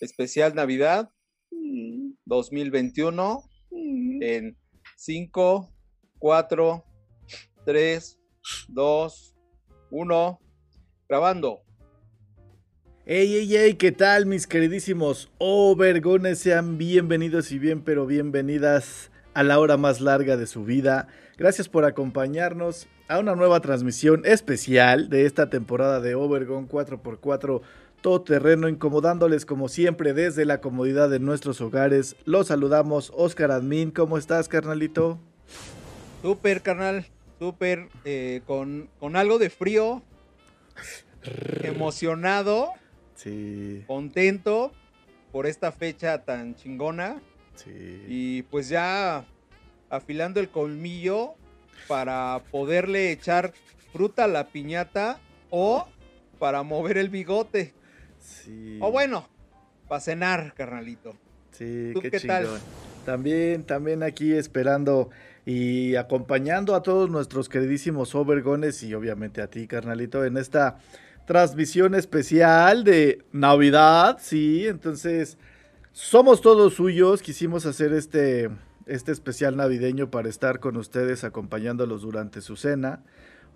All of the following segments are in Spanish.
Especial Navidad 2021 en 5, 4, 3, 2, 1, grabando. Ey, ey, ey, ¿qué tal mis queridísimos Overgones? Sean bienvenidos y bien, pero bienvenidas a la hora más larga de su vida. Gracias por acompañarnos a una nueva transmisión especial de esta temporada de Overgon 4x4 todo terreno, incomodándoles como siempre desde la comodidad de nuestros hogares. Los saludamos, Oscar Admin, ¿cómo estás, carnalito? Súper, carnal, súper, eh, con, algo de frío, emocionado, sí. contento por esta fecha tan chingona. Sí. Y pues ya afilando el colmillo para poderle echar fruta a la piñata o para mover el bigote. O bueno, para cenar, carnalito. Sí, qué, tal? También, también aquí esperando y acompañando a todos nuestros queridísimos Overgones y obviamente a ti, carnalito, en esta transmisión especial de Navidad, sí, entonces somos todos suyos, quisimos hacer este, este especial navideño para estar con ustedes acompañándolos durante su cena.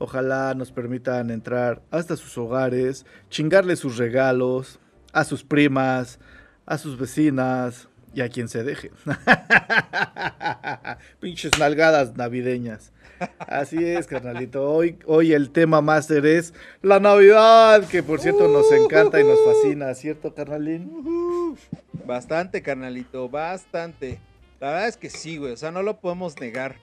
Ojalá nos permitan entrar hasta sus hogares, chingarle sus regalos a sus primas, a sus vecinas y a quien se deje. Pinches nalgadas navideñas. Así es, carnalito. Hoy, hoy el tema máster es la Navidad, que por cierto nos encanta y nos fascina, ¿cierto, carnalín? Bastante, carnalito, bastante. La verdad es que sí, güey, o sea, no lo podemos negar.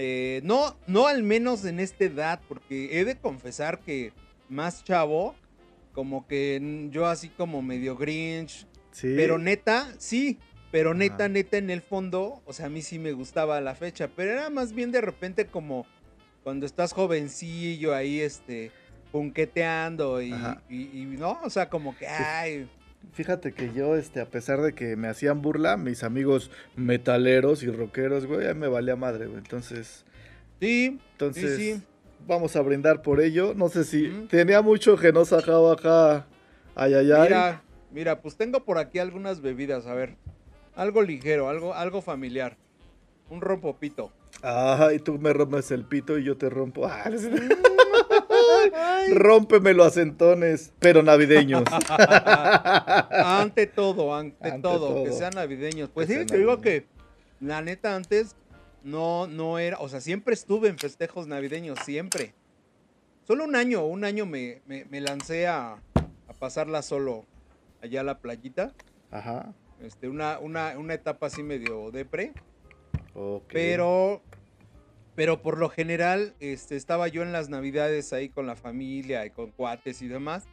Eh, no, no al menos en esta edad, porque he de confesar que más chavo, como que yo así como medio grinch. Sí. Pero neta, sí. Pero neta, neta, en el fondo, o sea, a mí sí me gustaba la fecha. Pero era más bien de repente como cuando estás jovencillo ahí, este, punqueteando y, y, no, o sea, como que, ay, Fíjate que yo, este, a pesar de que me hacían burla, mis amigos metaleros y rockeros, güey, a me valía madre, güey. Entonces. Sí, entonces, sí, vamos a brindar por ello. No sé si tenía mucho que no sacaba acá. Ay, ay, ay. Mira, mira, pues tengo por aquí algunas bebidas, a ver. Algo ligero, algo, algo familiar. Un rompopito. Ah, y tú me rompes el pito y yo te rompo. Ah, Rómpeme los acentones, pero navideños. ante todo, ante, todo, que sean navideños. Pues sí, te digo que la neta antes no, no era, o sea, siempre estuve en festejos navideños, siempre. Solo un año, un año me, lancé a, a, pasarla solo allá a la playita. Ajá. Este, una, una, una etapa así medio depre. Pero pero por lo general este, estaba yo en las navidades ahí con la familia y con cuates y demás.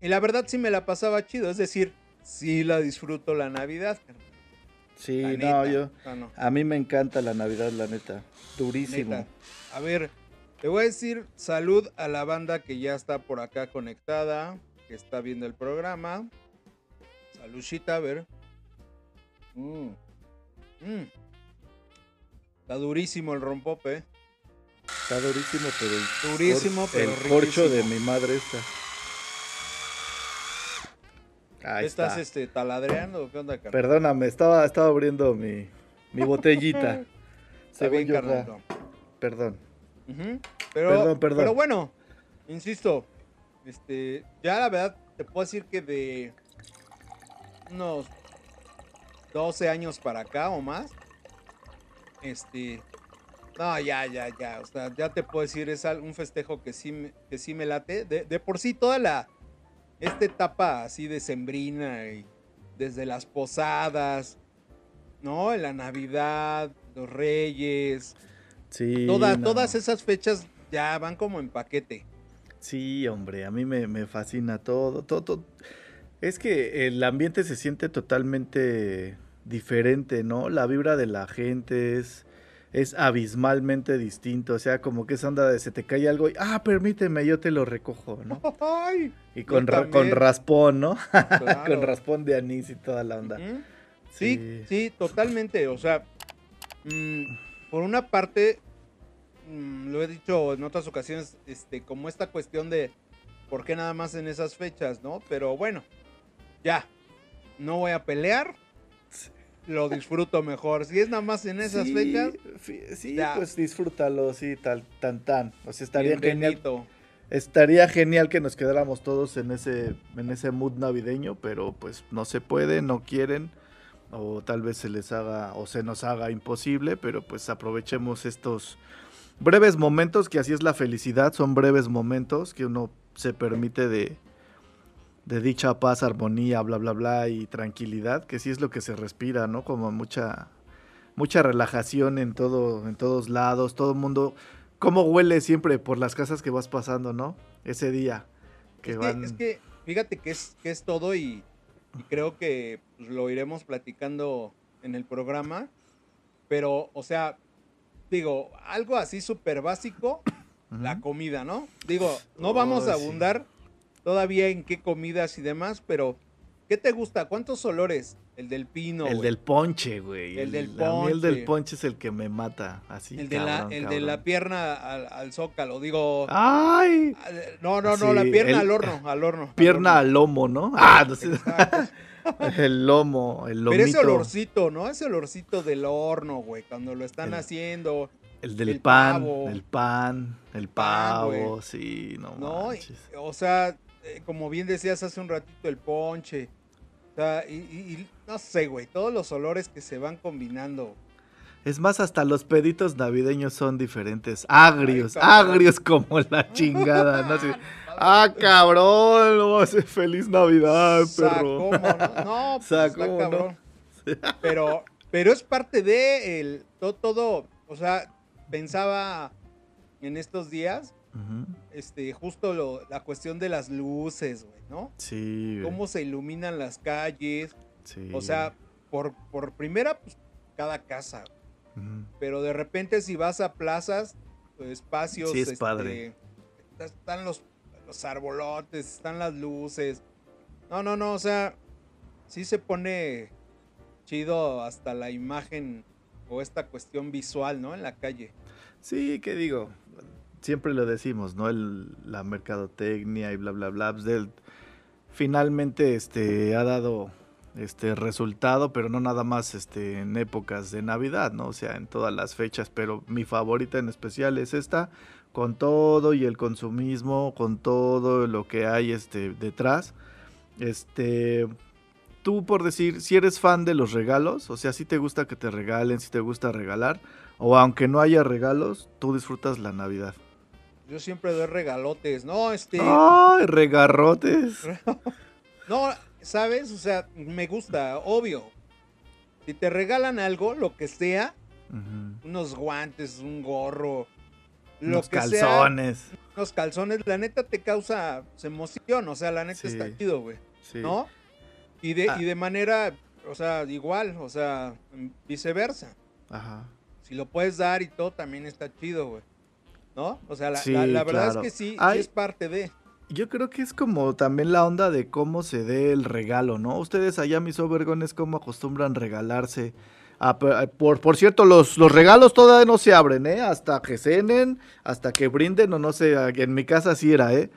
Y la verdad sí me la pasaba chido, es decir, sí la disfruto la Navidad. Sí, no, yo. A mí me encanta la Navidad, la neta. Durísimo. A ver, te voy a decir salud a la banda que ya está por acá conectada, que está viendo el programa. Saludcita, a ver. Mmm. Mmm. Está durísimo el rompope. Está durísimo, pero el, durísimo, pero el corcho de mi madre está. Ahí ¿Estás este, taladreando qué onda, Perdóname, estaba, estaba abriendo mi, mi botellita. Según yo, Perdón. pero, perdón, perdón. Pero bueno, insisto, este, ya la verdad te puedo decir que de unos 12 años para acá o más, este. No, ya, ya, ya. O sea, ya te puedo decir, es un festejo que sí, que sí me late. De, por sí, toda la. Esta etapa así de sembrina y desde las posadas, ¿no? La Navidad, los Reyes. Sí. Todas esas fechas ya van como en paquete. Sí, hombre, a mí me, fascina todo, todo, Es que el ambiente se siente totalmente diferente, ¿no? La vibra de la gente es, es abismalmente distinto. O sea, como que esa onda de se te cae algo y, ah, permíteme, yo te lo recojo, ¿no? y con, con raspón, ¿no? con raspón de anís y toda la onda. sí. sí, totalmente. O sea, mm, por una parte, Mm, lo he dicho en otras ocasiones, este, como esta cuestión de por qué nada más en esas fechas, ¿no? Pero bueno, ya, no voy a pelear, lo disfruto mejor. Si es nada más en esas fechas, sí, pues disfrútalo, sí, tal, tan, tan. O sea, estaría genial. Estaría genial que nos quedáramos todos en ese, en ese mood navideño, pero pues no se puede, no quieren, o tal vez se les haga, o se nos haga imposible, pero pues aprovechemos estos breves momentos, que así es la felicidad, son breves momentos que uno se permite de, de dicha paz, armonía, bla, bla, bla, y tranquilidad, que sí es lo que se respira, ¿no? Como mucha, mucha relajación en, todo, en todos lados, todo el mundo, cómo huele siempre por las casas que vas pasando, ¿no? Ese día. Que es, que, es que, fíjate que es, que es todo y, creo que pues, lo iremos platicando en el programa, pero, o sea, digo, algo así súper básico, la comida, ¿no? Digo, no vamos a abundar todavía en qué comidas y demás, pero ¿qué te gusta? ¿Cuántos olores? El del pino. El del ponche, güey. El, del ponche. El del ponche es el que me mata, así. El de, la, el de la pierna al, zócalo, digo. ¡Ay! No, no, no, la pierna al horno, al horno. Pierna al, lomo, ¿no? Ah, no sé. el lomo, el lomito. Pero ese olorcito, ¿no? Ese olorcito del horno, güey, cuando lo están haciendo. El del pan, el pan, el pavo, sí, no, no O sea, eh, como bien decías hace un ratito, el ponche. O sea, y, no sé, güey, todos los olores que se van combinando. Es más, hasta los peditos navideños son diferentes. Agrios, agrios como la chingada. ¿no? ah, cabrón, no hace feliz Navidad, perro. no, pues cabrón. Pero, pero es parte de el, todo, todo, o sea, pensaba en estos días, este, justo la cuestión de las luces, güey, ¿no? Sí. Cómo se iluminan las calles. Sí. O sea, por, por primera, pues, cada casa. Pero de repente si vas a plazas, espacios, sí, es padre. Este, están los, los arbolotes, están las luces. No, no, no, o sea, sí se pone chido hasta la imagen o esta cuestión visual, ¿no? En la calle. Sí, que digo, siempre lo decimos, ¿no? El, la mercadotecnia y bla, bla, bla. Pues, finalmente este, ha dado este resultado, pero no nada más este, en épocas de Navidad, ¿no? O sea, en todas las fechas, pero mi favorita en especial es esta, con todo y el consumismo, con todo lo que hay este, detrás. Este, tú por decir, si eres fan de los regalos, o sea, si te gusta que te regalen, si te gusta regalar, o aunque no haya regalos, tú disfrutas la Navidad. Yo siempre doy regalotes, ¿no? Este... ¡Ay, regarrotes! no, ¿sabes? O sea, me gusta, obvio. Si te regalan algo, lo que sea, unos guantes, un gorro, lo que calzones. Sea, unos calzones, la neta te causa emoción, o sea, la neta está chido, güey. ¿No? Y de, ah. y de manera, o sea, igual, o sea, viceversa. Ajá. Si lo puedes dar y todo, también está chido, güey. ¿No? O sea, la, verdad es que sí, es parte de. Yo creo que es como también la onda de cómo se dé el regalo, ¿no? Ustedes allá, mis overgones, cómo acostumbran regalarse. Ah, por, por cierto, los, los regalos todavía no se abren, ¿eh? Hasta que cenen, hasta que brinden, o no sé, en mi casa sí era, ¿eh?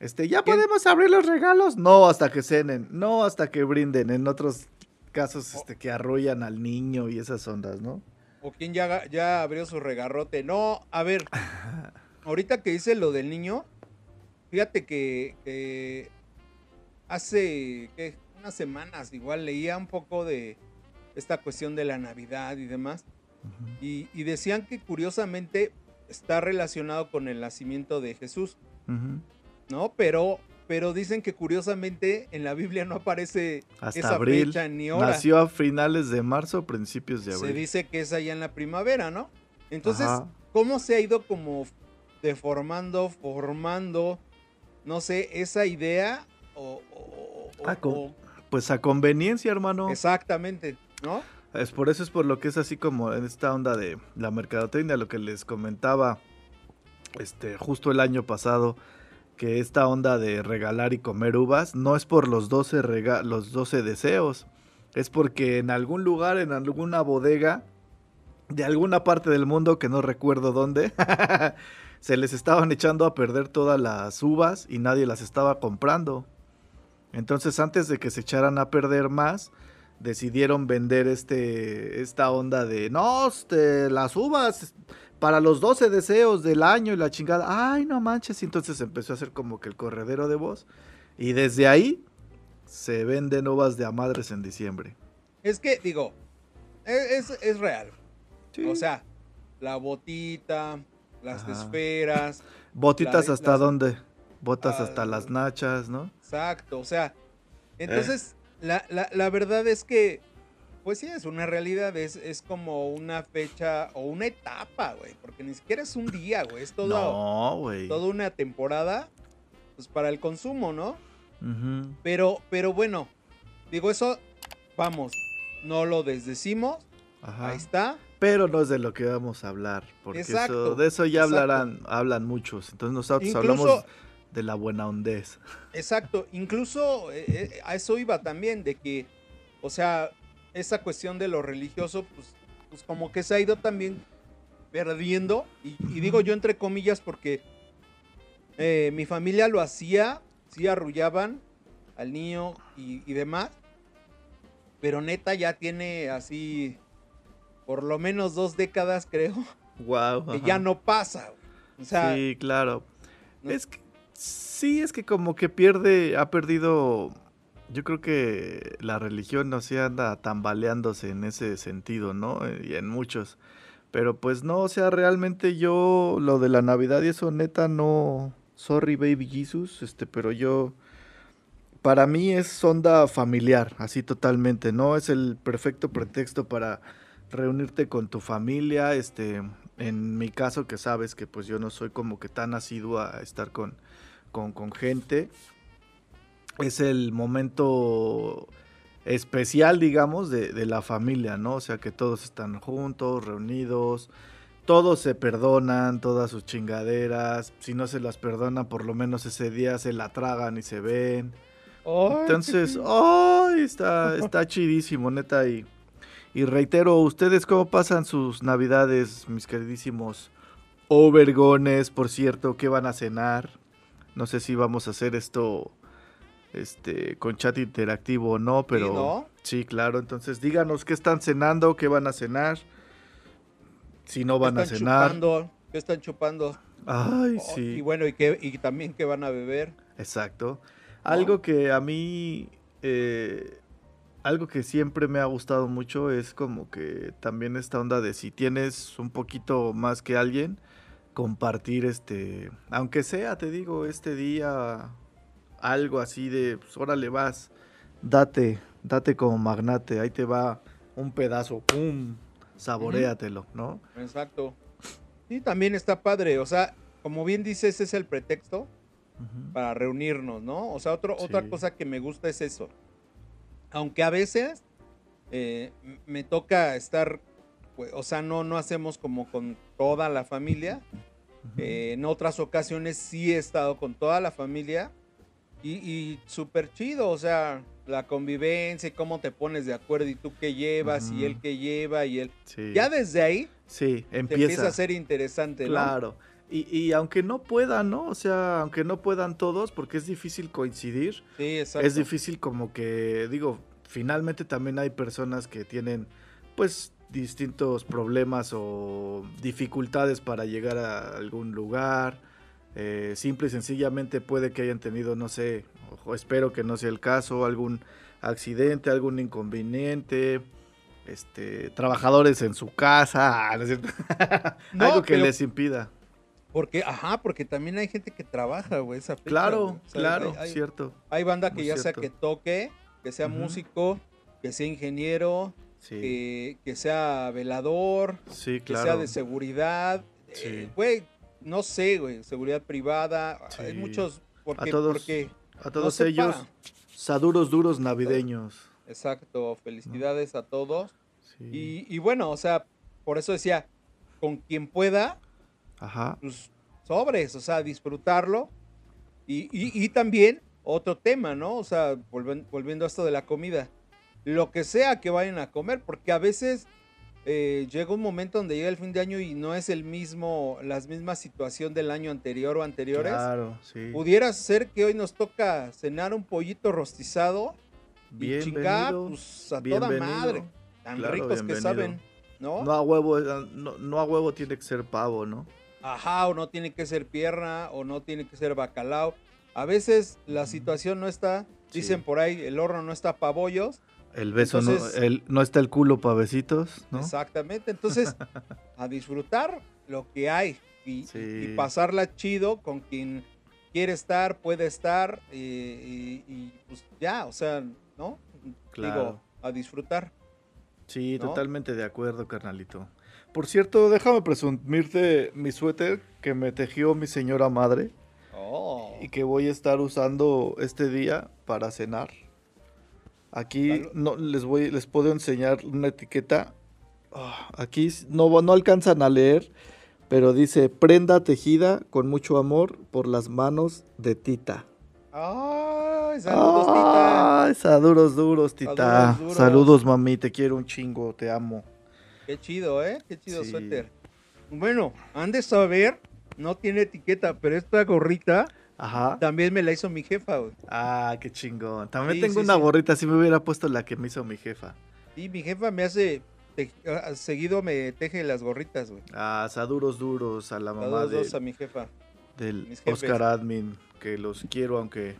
Este, ¿ya podemos abrir los regalos? No, hasta que cenen, no hasta que brinden. En otros casos, este, que arrollan al niño y esas ondas, ¿no? O quien ya, ya abrió su regarrote. No, a ver, ahorita que dice lo del niño, Fíjate que, hace unas semanas igual leía un poco de esta cuestión de la Navidad y demás. y, decían que curiosamente está relacionado con el nacimiento de Jesús. ¿No? Pero, pero dicen que curiosamente en la Biblia no aparece Hasta esa abril. fecha ni hora. Nació a finales de marzo, principios de abril. Se dice que es allá en la primavera, ¿no? Entonces, ¿cómo se ha ido como deformando, formando no sé, esa idea o... Ah, pues a conveniencia, hermano. Exactamente, ¿no? Es por eso es por lo que es así como en esta onda de la mercadotecnia, lo que les comentaba este justo el año pasado que esta onda de regalar y comer uvas no es por los 12 los 12 deseos, es porque en algún lugar, en alguna bodega de alguna parte del mundo que no recuerdo dónde, se les estaban echando a perder todas las uvas y nadie las estaba comprando. Entonces, antes de que se echaran a perder más, decidieron vender este esta onda de no, este, las uvas para los 12 deseos del año y la chingada. Ay, no manches, y entonces empezó a hacer como que el corredero de voz y desde ahí se venden uvas de a madres en diciembre. Es que, digo, e, es, real. O sea, la botita, las esferas. ¿Botitas hasta dónde? Botas hasta ah, las nachas, ¿no? Exacto, o sea, entonces, la, la, verdad es que, pues sí, es una realidad, es, es como una fecha o una etapa, güey, porque ni siquiera es un día, güey, es todo, no, toda una temporada, pues para el consumo, ¿no? Pero, pero bueno, digo eso, vamos, no lo desdecimos, ahí está. Pero no es de lo que vamos a hablar, porque eso, de eso ya hablarán, hablan muchos. Entonces nosotros hablamos de la buena hondez. Exacto, incluso eh, eh, a eso iba también, de que, o sea, esa cuestión de lo religioso, pues, pues como que se ha ido también perdiendo, y, digo yo entre comillas porque eh, mi familia lo hacía, sí arrullaban al niño y, demás, pero neta ya tiene así por lo menos dos décadas, creo. Wow. Que ya no pasa. O sea, sí, claro. Es que Sí, es que como que pierde, ha perdido, yo creo que la religión no se anda tambaleándose en ese sentido, ¿no? Y en muchos. Pero pues no, o sea, realmente yo lo de la Navidad y eso neta no, sorry baby Jesus, este, pero yo, para mí es onda familiar, así totalmente, ¿no? Es el perfecto pretexto para reunirte con tu familia, este, en mi caso que sabes que pues yo no soy como que tan asiduo a estar con con, gente. Es el momento especial, digamos, de, la familia, ¿no? O sea, que todos están juntos, reunidos, todos se perdonan, todas sus chingaderas. Si no se las perdonan, por lo menos ese día se la tragan y se ven. Entonces, ¡ay! está, está chidísimo, neta. Y, y reitero, ¿ustedes cómo pasan sus navidades, mis queridísimos overgones? Por cierto, ¿qué van a cenar? No sé si vamos a hacer esto este con chat interactivo o no, pero ¿Sí, claro. Entonces díganos qué están cenando, qué van a cenar, si no van a cenar. Chupando? ¿Qué están chupando? Ay, oh, sí. Y bueno, y, qué, y también qué van a beber. Exacto. Algo que a mí, eh, algo que siempre me ha gustado mucho es como que también esta onda de si tienes un poquito más que alguien, compartir este, aunque sea, te digo, este día algo así de, pues órale vas, date, date como magnate, ahí te va un pedazo, pum, saboreatelo, ¿no? Exacto. Y también está padre, o sea, como bien dices, es el pretexto para reunirnos, ¿no? O sea, otro, otra cosa que me gusta es eso. Aunque a veces eh, me toca estar pues, o sea, no, no hacemos como con toda la familia. Eh, en otras ocasiones sí he estado con toda la familia y, y súper chido, o sea, la convivencia y cómo te pones de acuerdo y tú qué llevas y él qué lleva y él. Ya desde ahí sí, empieza. a ser interesante, Claro. Y, y, aunque no puedan, ¿no? O sea, aunque no puedan todos, porque es difícil coincidir. Sí, exacto. Es difícil como que, digo, finalmente también hay personas que tienen, pues, distintos problemas o dificultades para llegar a algún lugar. Eh, simple y sencillamente puede que hayan tenido, no sé, o espero que no sea el caso, algún accidente, algún inconveniente, este, trabajadores en su casa, algo que les impida. Porque, ajá, porque también hay gente que trabaja, güey, esa Claro, claro, cierto. Hay banda que ya sea que toque, que sea músico, que sea ingeniero, que, sea velador, que sea de seguridad. Eh, güey, no sé, güey, seguridad privada. Hay muchos, Porque, a todos, porque a todos ellos, saduros duros navideños. Exacto, felicidades a todos. Y, y, bueno, o sea, por eso decía, con quien pueda, Ajá. pues sobres, o sea, disfrutarlo. Y, y, también otro tema, ¿no? O sea, volviendo a esto de la comida. Lo que sea que vayan a comer, porque a veces eh, llega un momento donde llega el fin de año y no es el mismo, la misma situación del año anterior o anteriores. Claro, sí. Pudiera ser que hoy nos toca cenar un pollito rostizado y chingar, pues a toda madre. Tan ricos que saben, ¿no? No a huevo, eh, no, no a huevo tiene que ser pavo, ¿no? Ajá, o no tiene que ser pierna, o no tiene que ser bacalao. A veces la situación no está, dicen por ahí, el horno no está para bollos, el beso no, el, no está el culo para besitos, ¿no? Exactamente. Entonces, a disfrutar lo que hay y, pasarla chido con quien quiere estar, puede estar y, pues ya, o sea, ¿no? Claro. Digo, a disfrutar. Sí, totalmente de acuerdo, carnalito. Por cierto, déjame presumirte mi suéter que me tejió mi señora madre. Oh. Y que voy a estar usando este día para cenar. Aquí no les voy, les puedo enseñar una etiqueta. Ah, aquí no, no alcanzan a leer, pero dice prenda tejida con mucho amor por las manos de Tita. ¡Ay, saludos, Tita! ¡Ay, saludos duros, Tita! Saludos, mami, te quiero un chingo, te amo. Qué chido, ¿eh? Qué chido suéter. Bueno, han de saber, no tiene etiqueta, pero esta gorrita Ajá. También me la hizo mi jefa, güey. Ah, qué chingón. También tengo una gorrita, si me hubiera puesto la que me hizo mi jefa. Sí, mi jefa me hace, ah, seguido me teje las gorritas, güey. Ah, saduros duros a la mamá de... a mi jefa. Del Oscar Admin, que los quiero aunque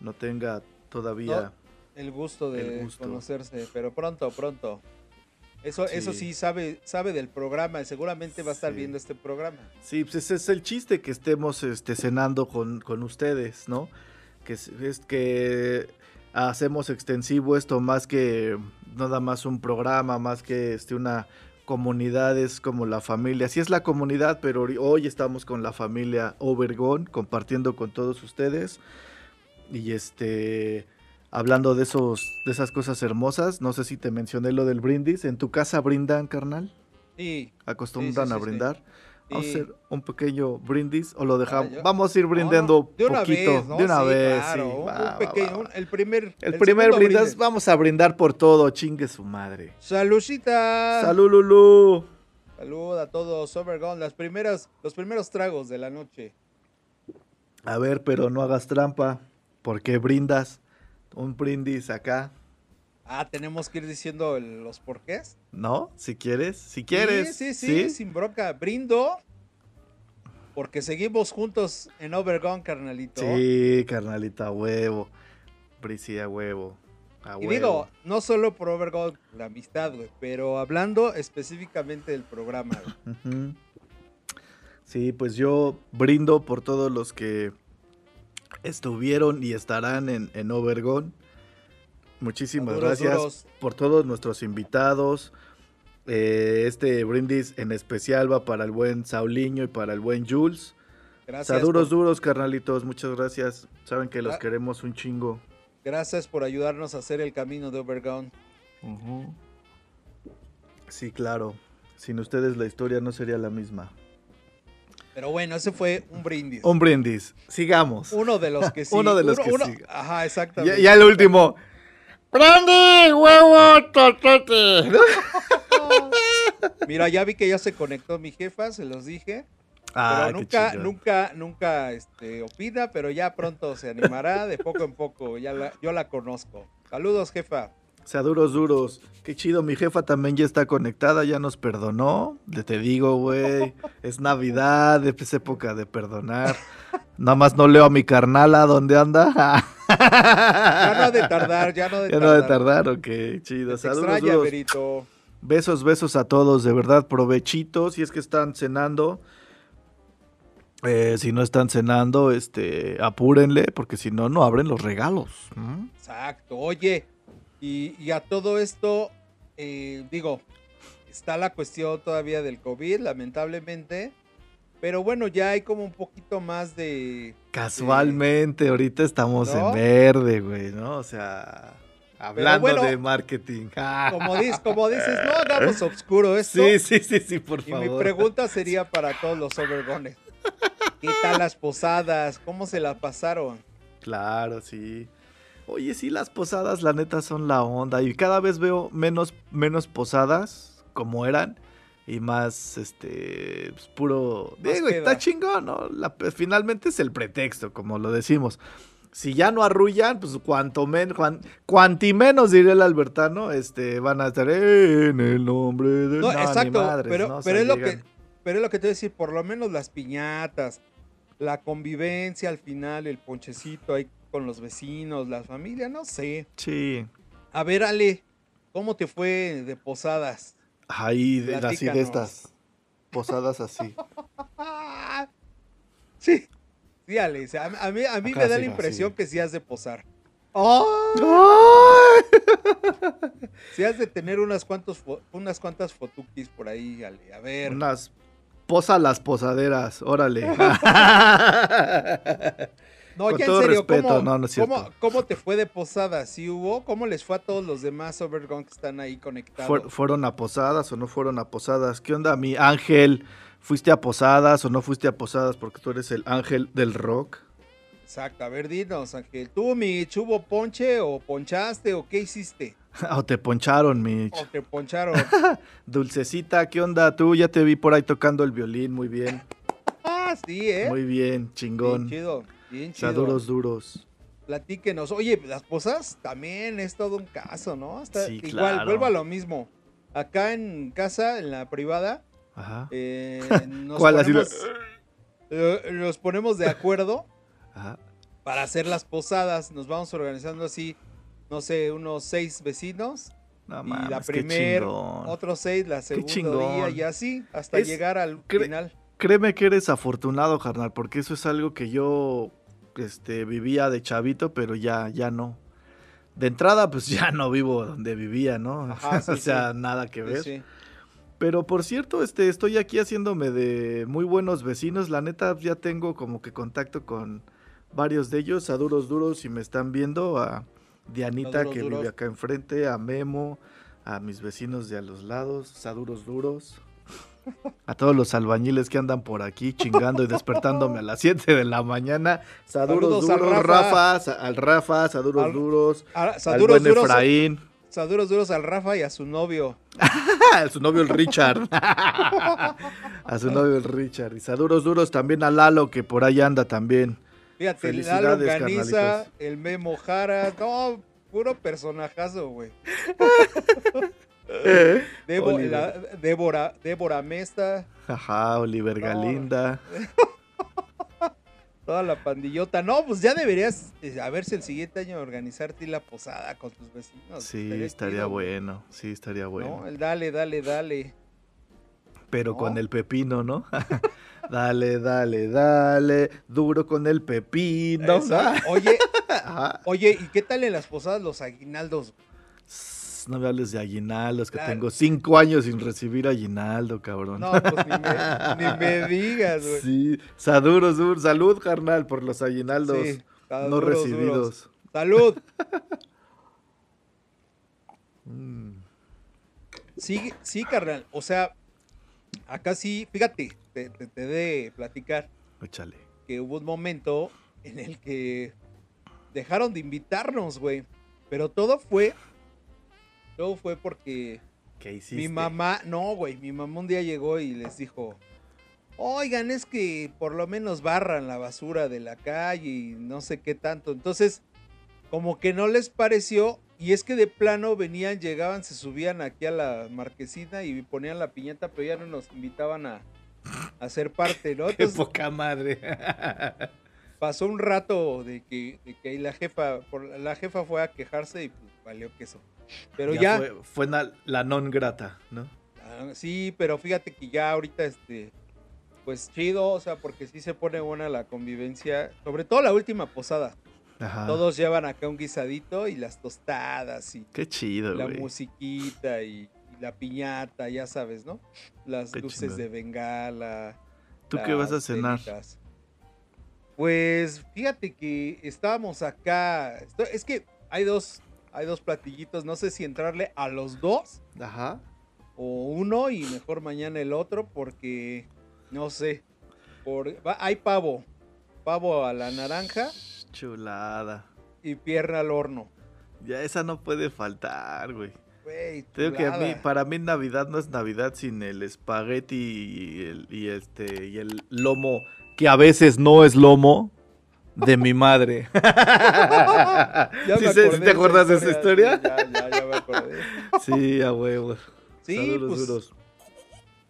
no tenga todavía... el gusto de conocerse, pero pronto, pronto. Eso, sí. eso sí sabe, sabe del programa, seguramente va a estar viendo este programa. Sí, pues ese es el chiste que estemos este, cenando con, ustedes, ¿no? Que es, que hacemos extensivo esto más que nada más un programa, más que este, una comunidad, es como la familia. Sí es la comunidad, pero hoy estamos con la familia Obergón, compartiendo con todos ustedes. Y este hablando de esos de esas cosas hermosas, no sé si te mencioné lo del brindis. ¿En tu casa brindan, carnal? Sí. ¿Acostumbran a brindar? Vamos a hacer un pequeño brindis o lo dejamos. Vamos a ir brindando de una poquito. Vez, De una vez, un, pequeño, el primer. El, primer brindis, vamos a brindar por todo, chingue su madre. Saludcita. Salud, Lulu. Salud a todos, Overgone. Las primeras, los primeros tragos de la noche. A ver, pero no hagas trampa. porque brindas? Un brindis acá. Ah, tenemos que ir diciendo los porqués. No, si quieres, si quieres. Sí, sí, sí, sin bronca. Brindo porque seguimos juntos en Overgone, carnalito. Sí, carnalito, a huevo. Brisi a huevo. y digo, no solo por Overgone, la amistad, güey, pero hablando específicamente del programa. Sí, pues yo brindo por todos los que estuvieron y estarán en, en Obergón. Muchísimas gracias por todos nuestros invitados. Eh, este brindis en especial va para el buen Sauliño y para el buen Jules. Gracias. Saduros duros, carnalitos. Muchas gracias. Saben que los queremos un chingo. Gracias por ayudarnos a hacer el camino de Obergón. Sí, claro. Sin ustedes la historia no sería la misma. Pero bueno, ese fue un brindis. Un brindis. Sigamos. Uno de los que sí. uno de los que sí. Ajá, exactamente. Ya, el último. ¡Brindis, huevo, totote! Mira, ya vi que ya se conectó mi jefa, se los dije. Ah, pero nunca, nunca, nunca este, opina, pero ya pronto se animará de poco en poco. Ya yo la conozco. Saludos, jefa. Sea duros, duros. Qué chido, mi jefa también ya está conectada, ya nos perdonó. Te digo, güey, es Navidad, es época de perdonar. Nada más no leo a mi carnala, ¿dónde anda? ya no ha de tardar, ya no de ya tardar. no de tardar, ok, chido. Saludos, duros. Besos, besos a todos, de verdad, provechitos, si es que están cenando. Eh, si no están cenando, este, apúrenle, porque si no, no abren los regalos. Exacto. Oye, y, a todo esto, eh, digo, está la cuestión todavía del COVID, lamentablemente. Pero bueno, ya hay como un poquito más de. Casualmente, ahorita estamos en verde, güey, ¿no? O sea. Hablando de marketing. Como, dices, como dices, no hagamos oscuro esto. Sí, sí, sí, sí, por favor. Y mi pregunta sería para todos los overgones. ¿Qué tal las posadas? ¿Cómo se la pasaron? Claro, sí. Oye, sí, las posadas, la neta, son la onda. Y cada vez veo menos, menos posadas como eran. Y más, este, pues, puro... digo, está chingón, ¿no? finalmente es el pretexto, como lo decimos. Si ya no arrullan, pues cuanto menos, cuanti menos, diré el albertano, este, van a estar en el nombre de no, exacto, pero, pero es lo que, pero es lo que te voy a decir, por lo menos las piñatas, la convivencia al final, el ponchecito ahí con los vecinos, la familia, no sé. Sí. A ver, Ale, ¿cómo te fue de posadas? Ahí, de, así de estas. Posadas así. sí. Sí, Ale, a, mí, a mí me da la impresión que sí has de posar. Si has de tener unas, cuantos, unas cuantas fotukis por ahí, Ale. A ver. Unas posa las posaderas, órale. No, ya en serio, ¿cómo, te fue de posada? ¿Sí hubo? ¿Cómo les fue a todos los demás Overgone que están ahí conectados? ¿Fueron a posadas o no fueron a posadas? ¿Qué onda, mi ángel? ¿Fuiste a posadas o no fuiste a posadas porque tú eres el ángel del rock? Exacto, a ver, dinos, Ángel. ¿Tú, mi chubo ponche o ponchaste o qué hiciste? o te poncharon, mi. O te poncharon. Dulcecita, ¿qué onda? Tú ya te vi por ahí tocando el violín, muy bien. ah, sí, ¿eh? Muy bien, chingón. Bien chido. Bien chido. duros, duros. Platíquenos. Oye, las posas también es todo un caso, ¿no? igual, vuelvo a lo mismo. Acá en casa, en la privada, Ajá. Eh, nos, ¿Cuál ponemos, eh, nos ponemos de acuerdo Ajá. para hacer las posadas. Nos vamos organizando así, no sé, unos seis vecinos. No, mames, y la primera, otros seis, la segunda día y así, hasta llegar al final. Créeme que eres afortunado, carnal, porque eso es algo que yo este, vivía de chavito, pero ya, ya no. De entrada, pues ya no vivo donde vivía, ¿no? o sea, nada que ver. Pero por cierto, este, estoy aquí haciéndome de muy buenos vecinos. La neta, ya tengo como que contacto con varios de ellos, a duros duros, si me están viendo, a Dianita que vive acá enfrente, a Memo, a mis vecinos de a los lados, a duros duros. A todos los albañiles que andan por aquí chingando y despertándome a las 7 de la mañana. Saduros duros, al Rafa, al Rafa, saduros duros, al buen Efraín. Saduros duros al Rafa y a su novio. a su novio el Richard. a su novio el Richard. Y saduros duros también a Lalo que por ahí anda también. Fíjate, Lalo Ganiza, el Memo Jara, no, puro personajazo, güey. Débora, Débora Mesta. Ajá, Oliver Galinda. Toda la pandillota. No, pues ya deberías, eh, a ver si el siguiente año organizarte la posada con tus vecinos. Sí, estaría, bueno. Sí, estaría bueno. El dale, dale, dale. Pero con el pepino, ¿no? dale, dale, dale. Duro con el pepino. Oye, oye, ¿y qué tal en las posadas los aguinaldos? No me hables de aguinaldos, que tengo cinco años sin recibir aguinaldo, cabrón. No, pues ni me, digas, güey. Sí, Saduro, salud, carnal, por los aguinaldos no recibidos. Salud. Mm. Sí, sí, carnal. O sea, acá sí, fíjate, te, te, te de platicar. Échale. Que hubo un momento en el que dejaron de invitarnos, güey. Pero todo fue todo fue porque mi mamá, no, güey, mi mamá un día llegó y les dijo, oigan, es que por lo menos barran la basura de la calle y no sé qué tanto. Entonces, como que no les pareció y es que de plano venían, llegaban, se subían aquí a la marquesina y ponían la piñata, pero ya no nos invitaban a, a ser parte, ¿no? Qué poca madre. pasó un rato de que, de que la jefa, por, la jefa fue a quejarse y pues valió queso. Pero ya. fue, la non grata, ¿no? Ah, sí, pero fíjate que ya ahorita, este. Pues chido, o sea, porque sí se pone buena la convivencia. Sobre todo la última posada. Todos llevan acá un guisadito y las tostadas y. Qué chido, La musiquita y, la piñata, ya sabes, ¿no? Las luces de bengala. ¿Tú qué vas a cenar? Pues fíjate que estábamos acá. Es que hay dos, hay dos platillitos. No sé si entrarle a los dos Ajá. o uno y mejor mañana el otro porque no sé. Por, va- hay pavo, pavo a la naranja Chulada. y pierna al horno. Ya esa no puede faltar, güey. Güey, digo que a mí, para mí Navidad no es Navidad sin el espagueti y el, y este y el lomo, que a veces no es lomo, de mi madre. ¿Sí, ¿Te acuerdas de esa historia? Sí, ya, ya, ya me acordé. Sí, a huevo. Sí, Saludos pues duros.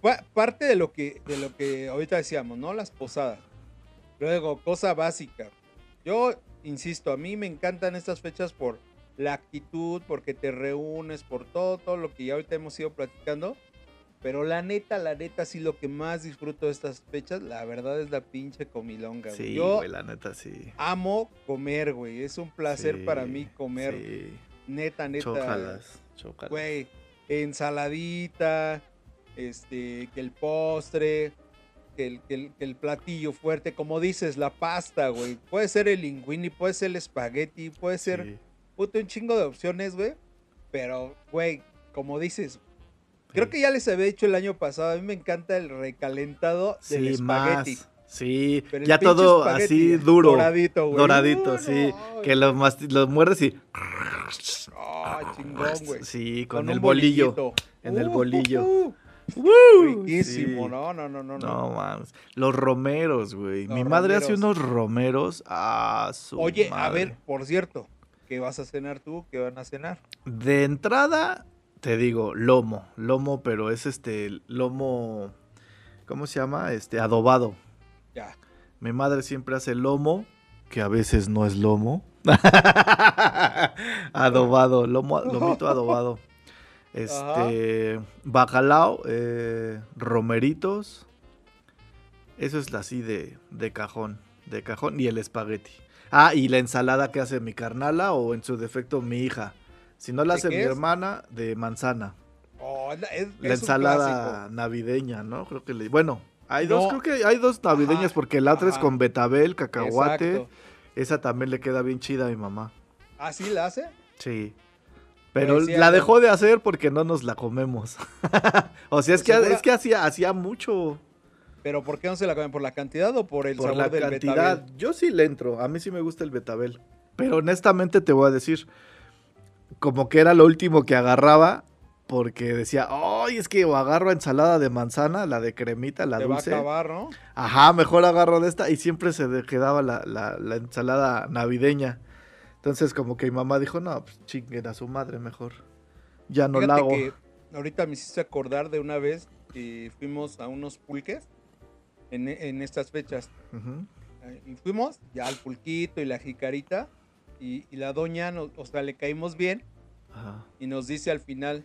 pa- parte de lo que de lo que ahorita decíamos, ¿no? Las posadas. Luego, cosa básica. Yo insisto, a mí me encantan estas fechas por la actitud, porque te reúnes, por todo, todo lo que ya ahorita hemos ido platicando. Pero la neta, la neta, sí lo que más disfruto de estas fechas, la verdad es la pinche comilonga. güey. Sí, Yo güey, la neta sí. amo comer, güey. Es un placer Sí, para mí comer. Sí. Neta, neta. Chócalas, chócalas. Güey, ensaladita, este, que el postre, que el, que el- que el platillo fuerte, como dices, la pasta, güey. Puede ser el linguini, puede ser el espagueti, puede ser Sí, puto, un chingo de opciones, güey. Pero, güey, como dices, creo que ya les había dicho el año pasado, a mí me encanta el recalentado del Sí, espagueti. más. Sí, Pero ya todo así duro. Doradito, güey. Doradito, Uh, sí. no, Que lo, masti- lo muerdes y. Ah, chingón, güey. Sí, con, el bolillo. bolillito. En el Uh, bolillo. uh, uh. ¡Woo! Riquísimo, Sí. no, no, no, no, no. No, mames. Los romeros, güey. Los Mi madre hace unos romeros. Ah, su Oye, a ver, por cierto, ¿qué vas a cenar tú? ¿Qué van a cenar? De entrada, te digo, lomo. Lomo, pero es este lomo. ¿Cómo se llama? Este, adobado. Ya. Mi madre siempre hace lomo, que a veces no es lomo. adobado, lomo, lomito adobado. Este, bacalao, eh, romeritos. Eso es así de, de cajón, de cajón. Y el espagueti. Ah, y la ensalada que hace mi carnala o en su defecto mi hija. Si no la ¿De hace mi es? hermana, de manzana. Oh, es, La ensalada clásico. navideña, ¿no? Creo que le... Bueno, hay No. dos, creo que hay dos navideñas Ajá, porque la otra es con betabel, cacahuate. Exacto. Esa también le queda bien chida a mi mamá. ¿Ah, sí la hace? Sí. Pero Pues sí, la dejó de hacer porque no nos la comemos. o sea, es que, ¿Segura? es que hacía, hacía mucho ¿Pero por qué no se la comen? ¿Por la cantidad o por el por sabor la del cantidad. betabel? Yo sí le entro. A mí sí me gusta el betabel. Pero honestamente te voy a decir, como que era lo último que agarraba. Porque decía, ay, es que agarro ensalada de manzana, la de cremita, la Te dulce. va a acabar, ¿no? Ajá, mejor agarro de esta y siempre se quedaba la, la- la ensalada navideña. Entonces como que mi mamá dijo, no, pues chinguen a su madre mejor. Ya no la hago. que ahorita me hiciste acordar de una vez que fuimos a unos pulques en, en estas fechas. Eh, Y fuimos ya al pulquito y la jicarita. Y, y la doña, nos- o sea, le caímos bien Ajá. y nos dice al final,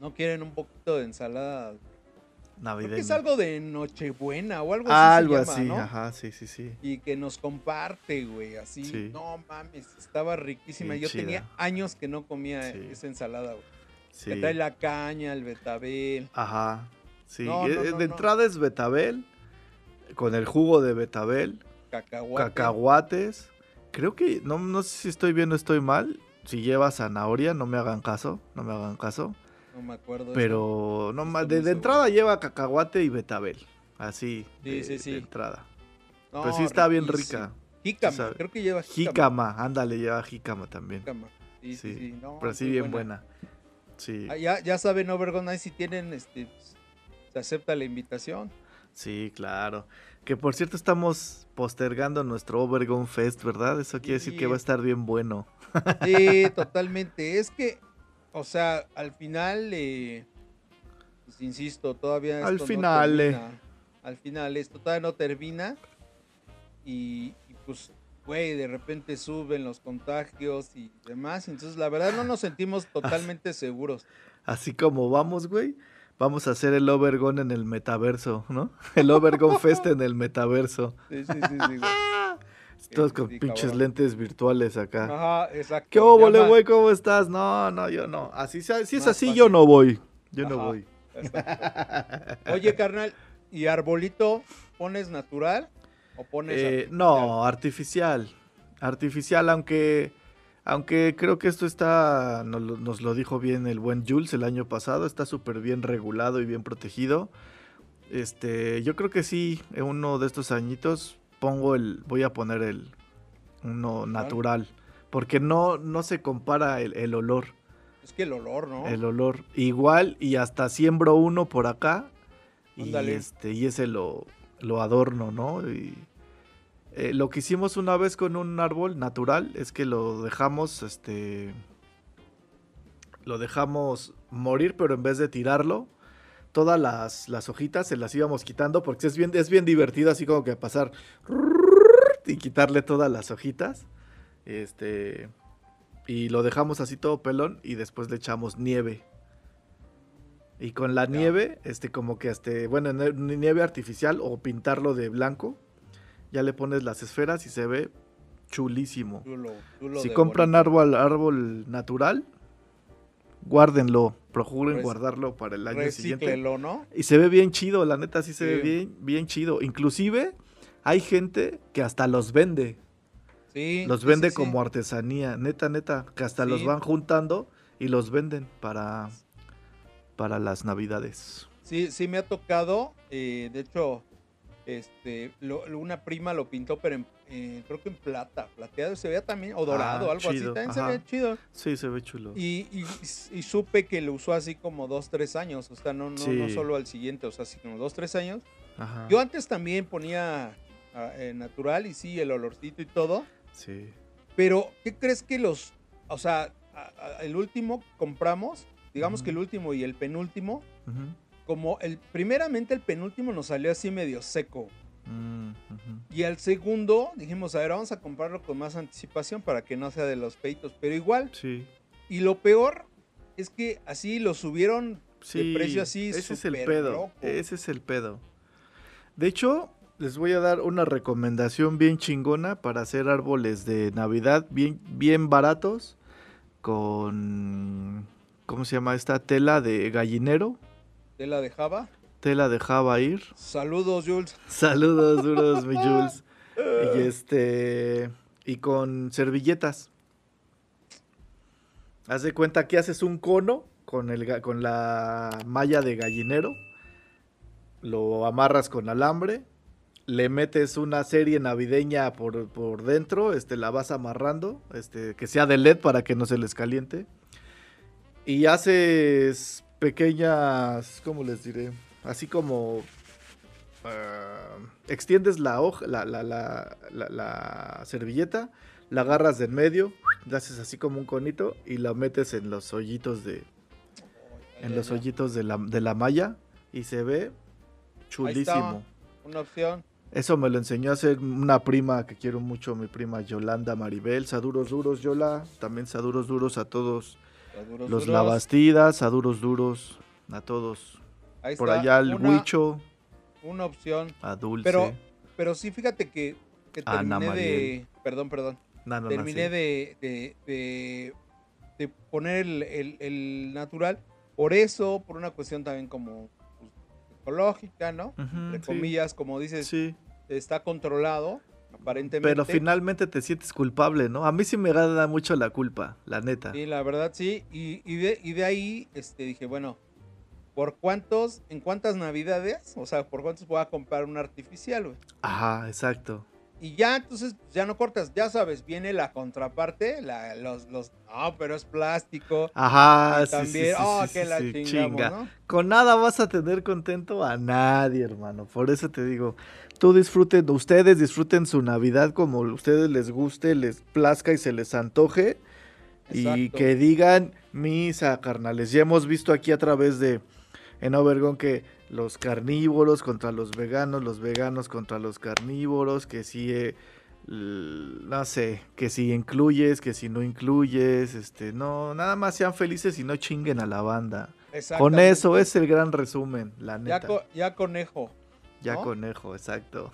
¿no quieren un poquito de ensalada? Creo Navideña. que es algo de Nochebuena o algo así. Algo llama, así, ¿no? ajá, sí, sí, sí. Y que nos comparte, güey, así. Sí. No mames, estaba riquísima. Yo chida. tenía años que no comía Sí. esa ensalada, güey. sí. Que trae la caña, el betabel. Ajá. Sí, No, no, no, de no. entrada es betabel, con el jugo de betabel, Cacahuate. cacahuates. Creo que, no, no sé si estoy bien o estoy mal. Si lleva zanahoria, no me hagan caso, no me hagan caso. No me acuerdo. Pero no no de, entrada lleva cacahuate y betabel. Así, Sí, de, sí, sí. de entrada. No, Pero sí está bien rica. Jícama, creo que lleva jícama. Jícama, ándale, lleva jícama también. Jícama. Sí, sí, Sí. No, Pero sí bien buena. Sí, Ah, ya, ya saben, Overgon, ahí si tienen, este, se acepta la invitación. sí, claro. Que por cierto estamos postergando nuestro Overgone Fest, ¿verdad? Eso quiere decir que va a estar bien bueno. Sí, totalmente. Es que, o sea, al final, eh, pues insisto, todavía Al esto no final, eh. termina. Al final, esto todavía no termina. Y, y, pues, güey, de repente suben los contagios y demás. Entonces, la verdad, no nos sentimos totalmente seguros. Así como vamos, güey, vamos a hacer el Overgone en el metaverso, ¿no? El Overgone Fest en el metaverso. Sí, sí, sí, sí, güey. Todos con sí, pinches cabrón. lentes virtuales acá. Ajá, exacto. ¿Qué óvole, güey? ¿Cómo estás? No, no, yo no. Así si es así, fácil. yo no voy. Yo no voy. Exacto. Oye, carnal, ¿Y arbolito pones natural o pones eh, No, artificial. Artificial, aunque aunque creo que esto está, nos, lo dijo bien el buen Jules el año pasado, está súper bien regulado y bien protegido. Este, yo creo que sí, en uno de estos añitos pongo el, voy a poner el, uno natural, porque no, no se compara el, olor. Es que el olor, ¿no? El olor. Igual y hasta siembro uno por acá y este y ese lo, lo adorno, ¿no? Y eh, lo que hicimos una vez con un árbol natural es que lo dejamos, este, lo dejamos morir, pero en vez de tirarlo, todas las, hojitas se las íbamos quitando porque es bien, es bien divertido así como que pasar y quitarle todas las hojitas. Este, y lo dejamos así todo pelón y después le echamos nieve. Y con la nieve, este, como que este, bueno, nieve artificial o pintarlo de blanco ya le pones las esferas y se ve chulísimo. si compran árbol, árbol natural, guárdenlo, procuren guardarlo para el año siguiente. ¿no? Y se ve bien chido, la neta sí se ve bien, bien chido. Inclusive hay gente que hasta los vende. Sí, los vende como artesanía, neta, neta, que hasta los van juntando y los venden para, para las navidades. Sí, sí me ha tocado, eh, de hecho, este, una prima lo pintó, pero eh, creo que en plata, plateado se veía también, o dorado, ah, algo así, también se ve chido. Sí, se ve chulo. Y, y, supe que lo usó así como dos, tres años, o sea, no, no, no solo al siguiente, o sea, así como dos, tres años. Yo antes también ponía ah, eh, natural y sí, el olorcito y todo. Sí. Pero, ¿qué crees que los, o sea, el último compramos, digamos que el último y el penúltimo, como el primeramente el penúltimo nos salió así medio seco. Mm, y al segundo dijimos, a ver, vamos a comprarlo con más anticipación para que no sea de los peitos, pero igual. Sí. Y lo peor es que así lo subieron de precio así. Ese es el pedo. Ese es el pedo. De hecho, les voy a dar una recomendación bien chingona para hacer árboles de Navidad bien, bien baratos con, ¿cómo se llama esta tela de gallinero? ¿Tela de Java? Tela de Java ir. Saludos, Jules. Saludos, duros, mi Jules. Y este. Y con servilletas. Haz de cuenta que haces un cono con, el, con la malla de gallinero. Lo amarras con alambre. Le metes una serie navideña por, por dentro. Este, la vas amarrando. Este, que sea de LED para que no se les caliente. Y haces pequeñas, ¿cómo les diré? Así como ah, extiendes la hoja, la, la, la, la, servilleta, la agarras de en medio, la haces así como un conito y la metes en los hoyitos de en los hoyitos de la, de la malla y se ve chulísimo. una opción. Eso me lo enseñó a hacer una prima que quiero mucho, mi prima Yolanda Maribel. Saduros duros, Yola. También saduros duros a todos los lavastidas, a duros duros, a todos. Por allá el huicho. Una opción. A dulce. Pero, pero sí, fíjate que, terminé de. Perdón, perdón. terminé de, de, poner el, natural. Por eso, por una cuestión también como pues, ecológica, ¿no? Entre comillas, como dices, sí. está controlado. Aparentemente. Pero finalmente te sientes culpable, ¿no? A mí sí me gana mucho la culpa, la neta. Sí, la verdad sí. Y, y, de, y de ahí este, dije, bueno, ¿por cuántos, en cuántas navidades? O sea, ¿por cuántos voy a comprar un artificial, güey? Ajá, exacto. Y ya, entonces, ya no cortas, ya sabes, viene la contraparte, la, los, los, no, pero es plástico. Ajá, sí, también, oh, que la chinga. ¿no? Con nada vas a tener contento a nadie, hermano. Por eso te digo, tú disfruten, ustedes disfruten su Navidad como a ustedes les guste, les plazca y se les antoje. Y que digan misa, carnales. Ya hemos visto aquí a través de en Obergón que los carnívoros contra los veganos, los veganos contra los carnívoros, que si, eh, no sé, que si incluyes, que si no incluyes, este, no, nada más sean felices y no chinguen a la banda. Con eso es el gran resumen, la neta. Ya, conejo. Ya conejo, exacto.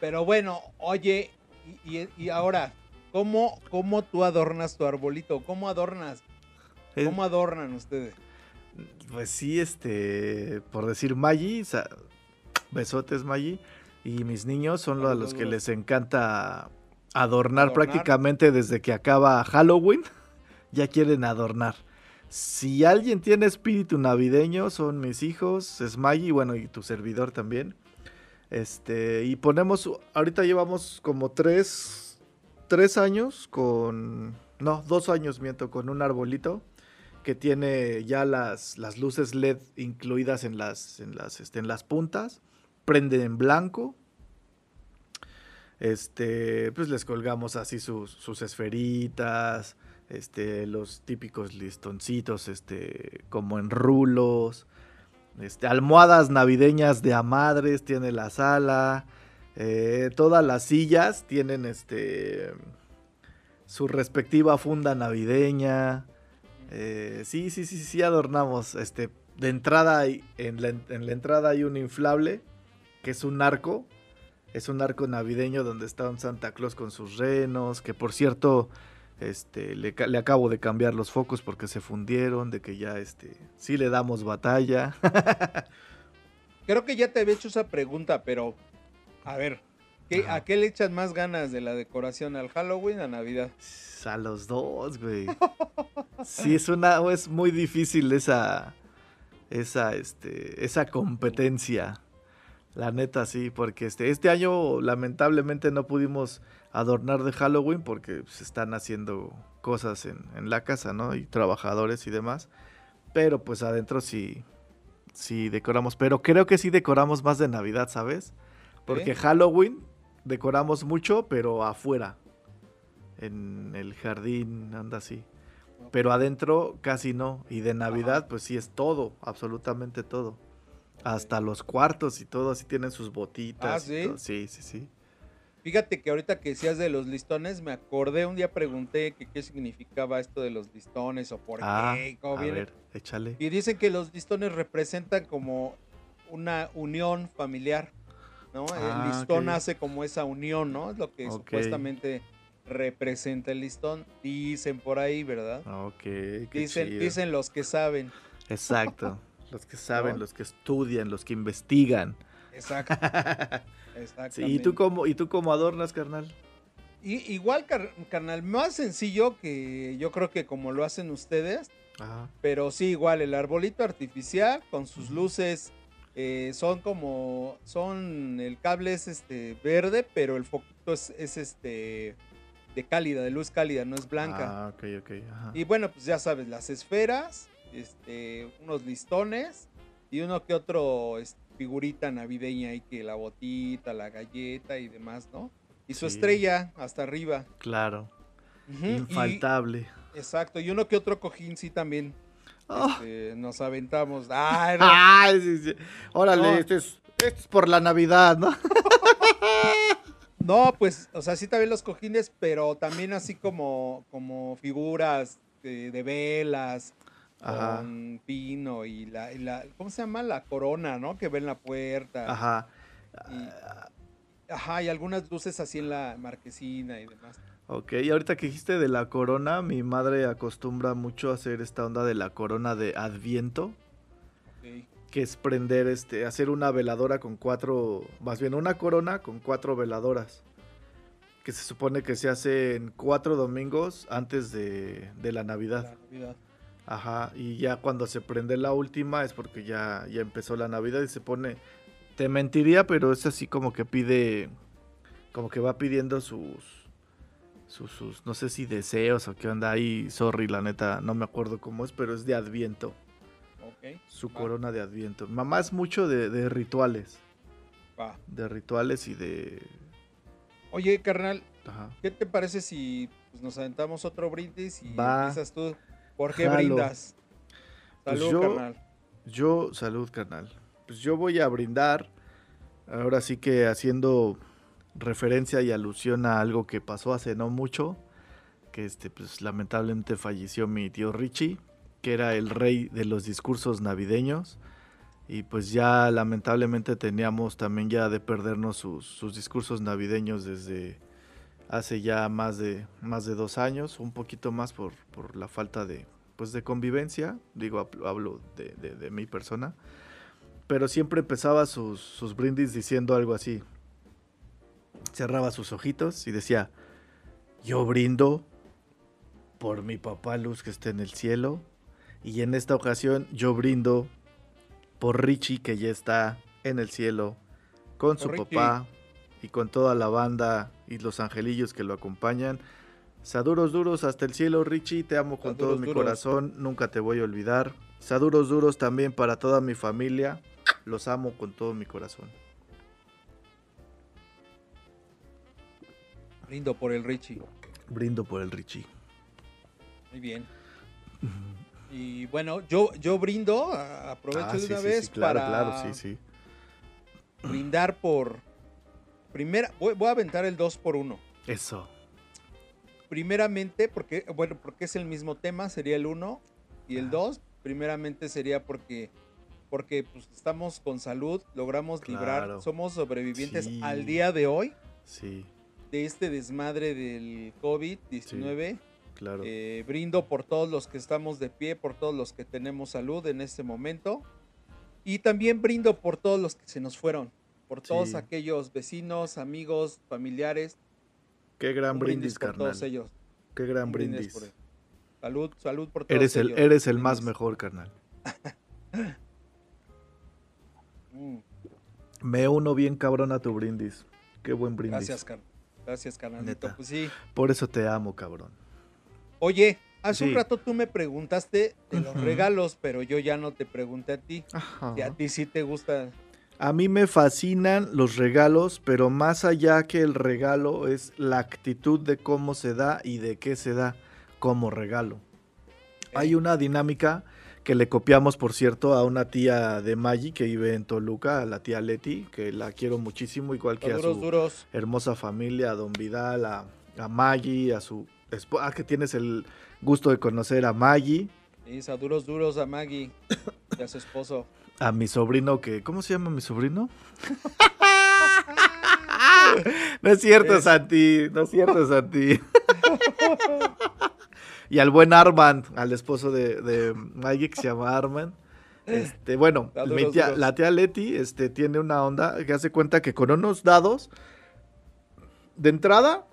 Pero bueno, oye, y, ahora, ¿cómo, ¿cómo tú adornas tu arbolito? ¿Cómo adornas? ¿Cómo adornan ustedes? Pues sí, este, por decir Maggi, Besotes, Maggi. Y mis niños son los a los que les encanta adornar, prácticamente desde que acaba Halloween. Ya quieren adornar. Si alguien tiene espíritu navideño, son mis hijos, es Maggi, bueno, y tu servidor también. Este, y ponemos, ahorita llevamos como tres, tres años con, no, dos años miento, con un arbolito que tiene ya las, las luces LED incluidas en las, en las, este, en las puntas, prende en blanco. Este, pues les colgamos así sus, sus esferitas, este, los típicos listoncitos, este, como en rulos, este, almohadas navideñas de amadres tiene la sala, eh, todas las sillas tienen este, su respectiva funda navideña, eh, sí, sí, sí, sí, adornamos. Este, de entrada, en la, en la entrada hay un inflable, que es un arco. Es un arco navideño donde está un Santa Claus con sus renos, que por cierto, este, le, le, acabo de cambiar los focos porque se fundieron, de que ya, este, sí le damos batalla. Creo que ya te había hecho esa pregunta, pero, a ver, ¿a qué le echas más ganas de la decoración? ¿Al Halloween o a Navidad? A los dos, güey. Sí, es una, es muy difícil esa, esa, este, esa competencia. La neta, sí, porque este, este año lamentablemente no pudimos adornar de Halloween porque se están haciendo cosas en, en, la casa, ¿no? Y trabajadores y demás. Pero pues adentro sí, sí decoramos. Pero creo que sí decoramos más de Navidad, ¿sabes? Porque Halloween decoramos mucho, pero afuera. En el jardín, anda así. Pero adentro casi no. Y de Navidad, pues sí es todo, absolutamente todo. Hasta los cuartos y todo, así tienen sus botitas. ¿Ah, sí? Sí, sí, sí. Fíjate que ahorita que decías de los listones, me acordé, un día pregunté que qué significaba esto de los listones o por ah, qué. a ver, échale. Y dicen que los listones representan como una unión familiar, ¿no? Ah, el listón ok. hace como esa unión, ¿no? Es lo que supuestamente representa el listón. Dicen por ahí, ¿verdad? Ok, qué Dicen, chido. dicen los que saben. Exacto. Los que saben, ¿No? los que estudian, los que investigan. Exacto. Sí. ¿y tú cómo, ¿y tú cómo adornas, carnal? Y- igual, car- carnal, más sencillo que yo creo que como lo hacen ustedes, Ajá. pero sí, igual, el arbolito artificial con sus luces eh, son como, son, el cable es este verde, pero el foquito es, es este de cálida, de luz cálida, no es blanca. Ah, ok, ok. Ajá. Y bueno, pues ya sabes, las esferas, este, unos listones y uno que otro este, figurita navideña ahí que la botita, la galleta y demás, ¿no? Y su Sí. estrella hasta arriba. Claro. Y- Infaltable. exacto, y uno que otro cojín sí también Oh. este, nos aventamos. Ay, no. Ay, sí, sí. Órale, No. este, es, este es por la Navidad, ¿no? No, pues, o sea, sí también los cojines, pero también así como, como figuras de, de velas, Ajá. con pino y la, y la, ¿cómo se llama? La corona, ¿no? Que ve en la puerta. Ajá. Y- Ajá, y algunas luces así en la marquesina y demás. Ok, y ahorita que dijiste de la corona, mi madre acostumbra mucho a hacer esta onda de la corona de Adviento, Ok. que es prender, este, hacer una veladora con cuatro, más bien una corona con cuatro veladoras, que se supone que se hace en cuatro domingos antes de, de la Navidad. La Navidad. Ajá, y ya cuando se prende la última es porque ya, ya empezó la Navidad y se pone... Te mentiría, pero es así como que pide... Como que va pidiendo sus... Sus, sus- no sé si deseos o qué onda ahí. Sorry, la neta, no me acuerdo cómo es, pero es de Adviento. Ok. Su Va. corona de Adviento. Mamá es mucho de, de rituales. Va. De rituales y de... Oye, carnal, Ajá. ¿qué te parece si pues, nos aventamos otro brindis y Va. empiezas tú? ¿Por qué Jalo. brindas? Pues Salud, yo- carnal. Yo, salud, carnal. Pues yo voy a brindar, ahora sí que haciendo referencia y alusión a algo que pasó hace no mucho, que este, pues lamentablemente falleció mi tío Richie, que era el rey de los discursos navideños. Y pues ya lamentablemente teníamos también ya de perdernos sus, sus discursos navideños desde hace ya más de, más de dos años, un poquito más por, por la falta de, pues de convivencia, digo, hablo- de- de mi persona. pero siempre empezaba sus, sus brindis diciendo algo así. Cerraba sus ojitos y decía, yo brindo por mi papá Luz que está en el cielo. Y en esta ocasión yo brindo por Richie que ya está en el cielo con su papá y con toda la banda y los angelillos que lo acompañan. Saduros duros hasta el cielo, Richie, te amo con todo mi corazón, nunca te voy a olvidar. Saduros duros también para toda mi familia, los amo con todo mi corazón. Brindo por el Richie. Brindo por el Richie. Muy bien. Y bueno, yo, yo brindo, aprovecho ah, de una vez claro, Claro, sí, sí. Brindar por... Primera, voy, voy a aventar el 2 por 1 Eso. Primeramente, porque, bueno, porque es el mismo tema, sería el 1 y el 2. Primeramente sería porque, porque pues, estamos con salud, logramos librar, somos sobrevivientes al día de hoy. Sí. De este desmadre del COVID-19. claro. Eh, brindo por todos los que estamos de pie, por todos los que tenemos salud en este momento. Y también brindo por todos los que se nos fueron, por todos aquellos vecinos, amigos, familiares Qué gran brindis, carnal. todos ellos. Qué gran brindis. Salud, salud por todos eres el, Eres el más mejor, carnal. Mm. Me uno bien cabrón a tu brindis. Qué buen brindis. Gracias, carnal. Gracias, carnalito. Pues sí. Por eso te amo, cabrón. Oye, hace un rato tú me preguntaste de los regalos, pero yo ya no te pregunté a ti. Ajá. a ti sí te gusta a mí me fascinan los regalos, pero más allá que el regalo es la actitud de cómo se da y de qué se da como regalo. Hay una dinámica que le copiamos, por cierto, a una tía de Maggie que vive en Toluca, a la tía Leti, que la quiero muchísimo, igual que a su hermosa familia, a Don Vidal, a, a Maggie, a su esposa, ah, que tienes el gusto de conocer a Maggie. Sí, a duros duros a Maggie y a su esposo a mi sobrino que. ¿Cómo se llama mi sobrino? no es cierto, Santi. No es cierto, Santi. y al buen Armand, al esposo de, de Maggie que se llama Armand. Este, bueno, la tía Leti este, tiene una onda que hace cuenta que con unos dados de entrada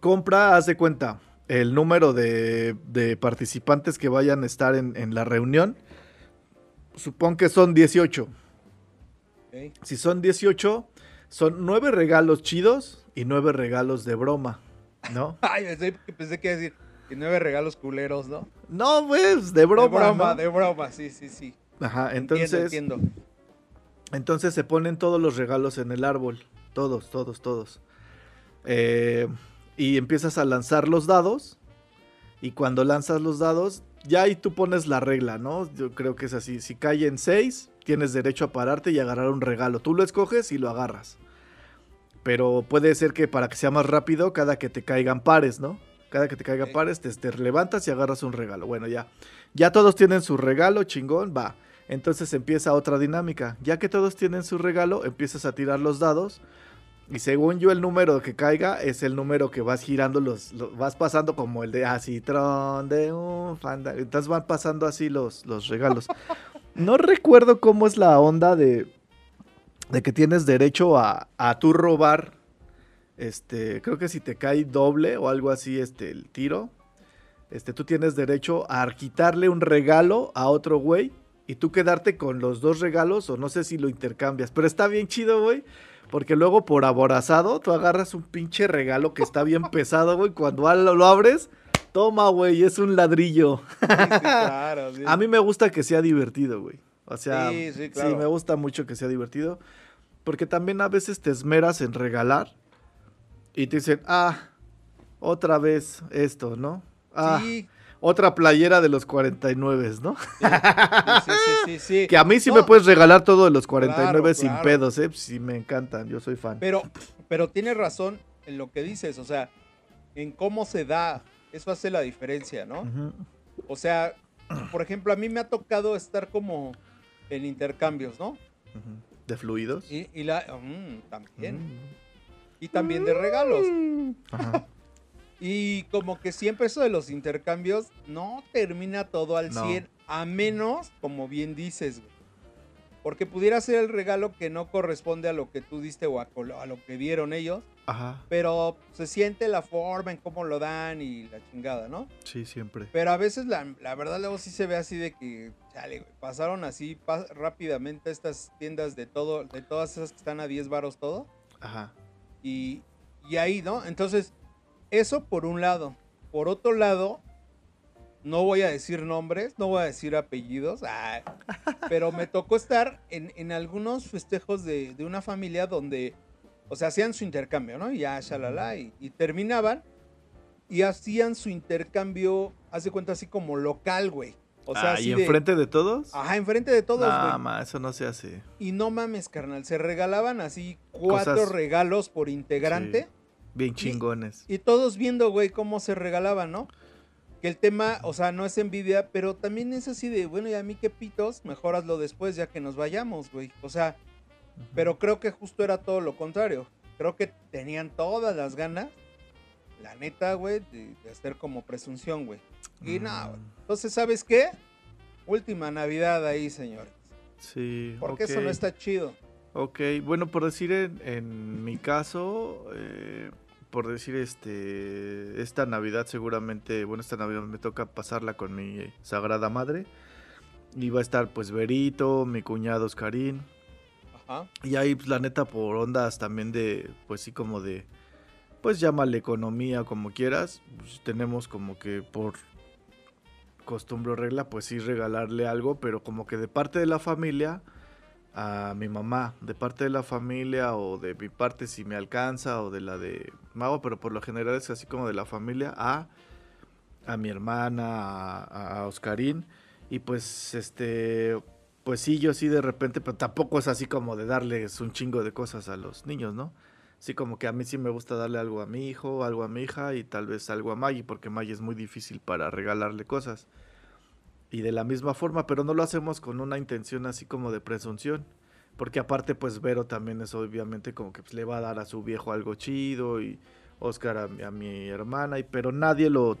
compra, hace cuenta, el número de, de, participantes que vayan a estar en, en la reunión supón que son 18. Si son 18, son nueve regalos chidos y nueve regalos de broma, ¿no? Ay, pensé, que iba a decir y nueve regalos culeros, ¿no? No, pues, de broma. De broma, de broma, sí, sí, sí. Ajá, entonces. Entiendo, Entonces se ponen todos los regalos en el árbol. Todos, todos, todos. Eh, y empiezas a lanzar los dados. Y cuando lanzas los dados, ya ahí tú pones la regla, ¿no? Yo creo que es así. Si cae en 6, tienes derecho a pararte y agarrar un regalo. Tú lo escoges y lo agarras. Pero puede ser que para que sea más rápido, cada que te caigan pares, ¿no? Cada que te caigan pares, te, te, levantas y agarras un regalo. Bueno, ya. Ya todos tienen su regalo, chingón, va. Entonces empieza otra dinámica. Ya que todos tienen su regalo, empiezas a tirar los dados y según yo, el número que caiga es el número que vas girando, los, vas pasando como el de Acitrón de un fanda. Entonces van pasando así los, los regalos. No recuerdo cómo es la onda de, de que tienes derecho a, a tú robar. Este, creo que si te cae doble o algo así, este, el tiro. Este, tú tienes derecho a quitarle un regalo a otro güey y tú quedarte con los dos regalos o no sé si lo intercambias. Pero está bien chido, güey porque luego por aborazado, tú agarras un pinche regalo que está bien pesado, güey. Cuando lo abres, toma, güey, es un ladrillo. Sí, claro, A mí me gusta que sea divertido, güey. O sea, sí, sí, claro. sí, me gusta mucho que sea divertido. Porque también a veces te esmeras en regalar y te dicen, ah, otra vez esto, ¿no? Ah, sí otra playera de los 49, ¿no? Sí, sí, sí, que a mí sí me puedes regalar todo de los 49 sin pedos, ¿eh? Sí, me encantan, yo soy fan. Pero, pero tienes razón en lo que dices, o sea, en cómo se da, eso hace la diferencia, ¿no? O sea, por ejemplo, a mí me ha tocado estar como en intercambios, ¿no? ¿De fluidos? Y, la, mm, también. Mm. Y también de regalos. Ajá. Y como que siempre eso de los intercambios no termina todo al 100, a menos, como bien dices, Porque pudiera ser el regalo que no corresponde a lo que tú diste o a, a lo que dieron ellos. Ajá. Pero se siente la forma en cómo lo dan y la chingada, ¿no? Sí, siempre. Pero a veces la, la verdad luego sí se ve así de que, chale, güey, pasaron así rápidamente estas tiendas de todo, de todas esas que están a 10 varos todo. Ajá. Y, y ahí, ¿no? Entonces, eso por un lado. Por otro lado, no voy a decir nombres, no voy a decir apellidos, ah, pero me tocó estar en, en algunos festejos de, de una familia donde, o sea, hacían su intercambio, ¿no? Y ya, shalala, y, y terminaban y hacían su intercambio, hace cuenta así como local, güey. O sea, ah, así ¿y enfrente de todos? Ajá, enfrente de todos, no, güey. ma, eso no se hace. Y no mames, carnal, se regalaban así cuatro Cosas- regalos por integrante. Sí. Bien chingones. Y todos viendo, güey, cómo se regalaban, ¿no? Que el tema, o sea, no es envidia, pero también es así de, bueno, y a mí qué pitos, mejor hazlo después ya que nos vayamos, güey. O sea, pero creo que justo era todo lo contrario. Creo que tenían todas las ganas, la neta, güey, de, de hacer como presunción, güey. Y nada, güey. Mm, Entonces, ¿sabes qué? Última Navidad ahí, señores. Sí. Porque eso no está chido. Ok, bueno, por decir en, en mi caso, eh, por decir este, esta Navidad seguramente, bueno, esta Navidad me toca pasarla con mi Sagrada Madre. Y va a estar pues Berito, mi cuñado Oscarín. Ajá. Y ahí pues, la neta por ondas también de, pues sí como de, pues llámale economía como quieras. pues, tenemos como que por costumbre o regla, pues sí regalarle algo, pero como que de parte de la familia a mi mamá, de parte de la familia o de mi parte si me alcanza o de la de Mago, pero por lo general es así como de la familia a, a mi hermana, a, Oscarín y pues este, pues sí, yo sí de repente, pero tampoco es así como de darles un chingo de cosas a los niños, ¿no? Así como que a mí sí me gusta darle algo a mi hijo, algo a mi hija y tal vez algo a Maggie, porque Maggie es muy difícil para regalarle cosas. Y de la misma forma, pero no lo hacemos con una intención así como de presunción. Porque aparte, pues Vero también es obviamente como que pues, le va a dar a su viejo algo chido y Oscar a, mi- a mi hermana, y, pero nadie lo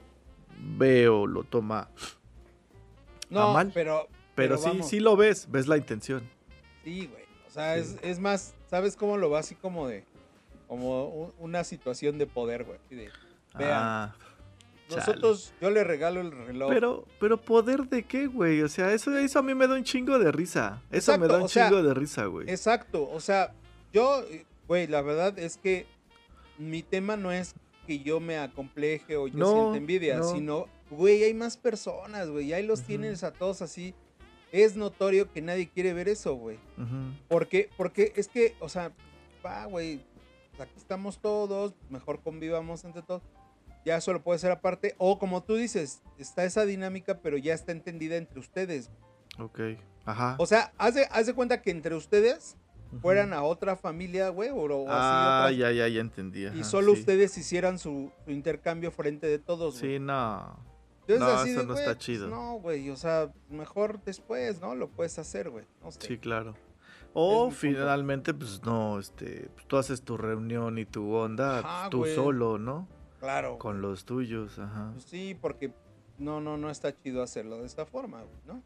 ve o lo toma. No, mal. pero... Pero, sí, vamos. sí lo ves, ves la intención. Sí, güey. O sea, Sí. es, es más, ¿sabes cómo lo va así como de... Como un- una situación de poder, güey. de, Vean, Ah, chale. nosotros, yo le regalo el reloj. Pero, pero poder de qué, güey? O sea, eso, eso a mí me da un chingo de risa. Eso me da un sea, chingo de risa, güey. Exacto, o sea, yo, güey, la verdad es que mi tema no es que yo me acompleje o yo No, sienta envidia, no. sino, güey, hay más personas, güey, y ahí los tienes a todos así. Es notorio que nadie quiere ver eso, güey. Porque, porque es que, o sea, va, güey, aquí estamos todos, mejor convivamos entre todos. Ya solo puede ser aparte. O como tú dices, está esa dinámica, pero ya está entendida entre ustedes. Ok, ajá. O sea, haz de, haz de cuenta que entre ustedes fueran a otra familia, güey, o, o Ah, así. otras- ya, ya, ya entendí. y ajá, solo sí. ustedes hicieran su, su intercambio frente de todos, güey. Sí, no. Entonces, no, así eso de, no está pues, chido. no, güey, o sea, mejor después, ¿no? Lo puedes hacer, güey. No sé. Sí, claro. O punto. finalmente, pues no, este, pues, tú haces tu reunión y tu onda, Ajá, tú solo, ¿no? Claro. Con los tuyos, ajá. Pues sí, porque no, no, no está chido hacerlo de esta forma, ¿no?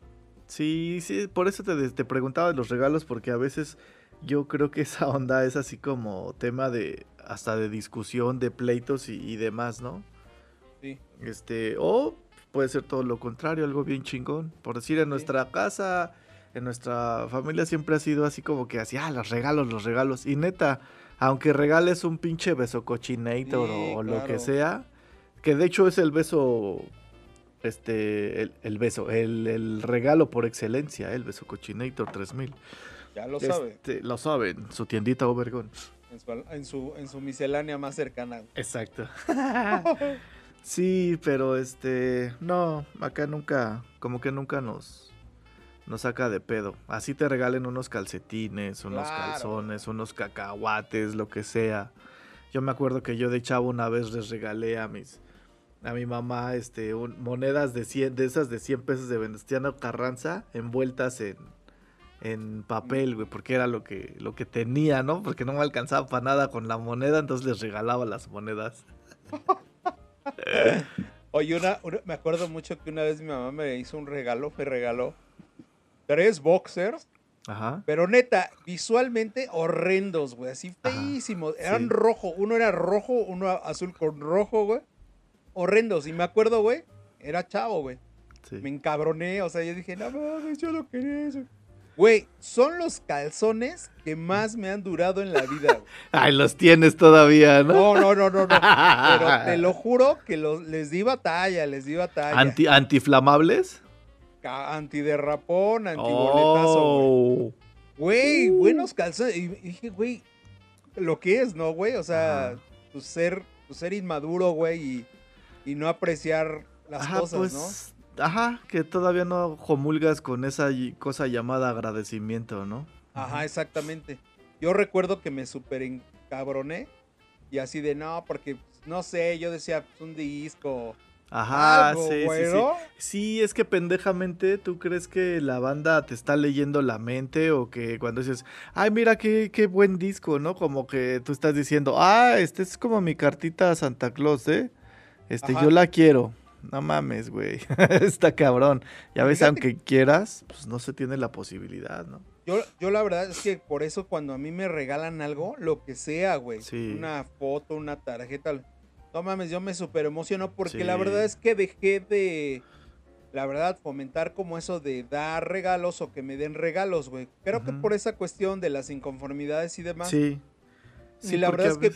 Sí, sí, por eso te, te preguntaba de los regalos, porque a veces yo creo que esa onda es así como tema de, hasta de discusión, de pleitos y, y demás, ¿no? Sí. Este, o puede ser todo lo contrario, algo bien chingón. Por decir, en Sí. nuestra casa, en nuestra familia siempre ha sido así como que así, ah, los regalos, los regalos. Y neta, aunque regales un pinche beso cochinator Sí, o, o lo que sea, que de hecho es el beso, este, el, el beso, el, el regalo por excelencia, el beso cochinator 3000. Ya lo sabe. Este, lo saben, su tiendita Obergón. En su, en, su, en su miscelánea más cercana. Exacto. sí, pero este, no, acá nunca, como que nunca nos, nos saca de pedo. Así te regalen unos calcetines, unos Claro. calzones, unos cacahuates, lo que sea. Yo me acuerdo que yo de chavo una vez les regalé a mis, a mi mamá, este, un- monedas de 100, de esas de 100 pesos de Venustiano Carranza, envueltas en, en papel, güey, porque era lo que, lo que tenía, ¿no? Porque no me alcanzaba para nada con la moneda, entonces les regalaba las monedas. Oye, una, una- me acuerdo mucho que una vez mi mamá me hizo un regalo, me regaló tres boxers Ajá. Pero neta, visualmente horrendos, güey. Así feísimos. Eran rojo. Uno era rojo, uno azul con rojo, güey. Horrendos. Y me acuerdo, güey. Era chavo, güey. Me encabroné. O sea, yo dije, no mames, yo lo quería eso. Güey, son los calzones que más me han durado en la vida. Ay, los tienes todavía, ¿no? No, no, no, no, no. Pero te lo juro que los, les di batalla, les di batalla. ¿Anti, ¿Antiflamables? Antiderrapón, antiboletazo, oh. güey. buenos calzones. Y dije, güey, lo que es, ¿no, güey? O sea, tu ser, tu ser inmaduro, güey, y, no apreciar las cosas, pues, ¿no? Ajá, que todavía no comulgas con esa cosa llamada agradecimiento, ¿no? Ajá, exactamente. Yo recuerdo que me súper encabroné y así de no, porque no sé, yo decía, pues un disco Ajá, sí, sí, sí. Sí, es que pendejamente tú crees que la banda te está leyendo la mente o que cuando dices, ay, mira qué, qué buen disco, ¿no? Como que tú estás diciendo, ah, este es como mi cartita a Santa Claus, ¿eh? Este, yo la quiero. No mames, güey. está cabrón. Ya ves, aunque quieras, pues no se tiene la posibilidad, ¿no? Yo, yo la verdad es que por eso cuando a mí me regalan algo, lo que sea, güey. Una foto, una tarjeta no mames, yo me super emociono porque la verdad es que dejé de, la verdad, fomentar como eso de dar regalos o que me den regalos, güey. Creo que por esa cuestión de las inconformidades y demás. Sí. Sí, la verdad es que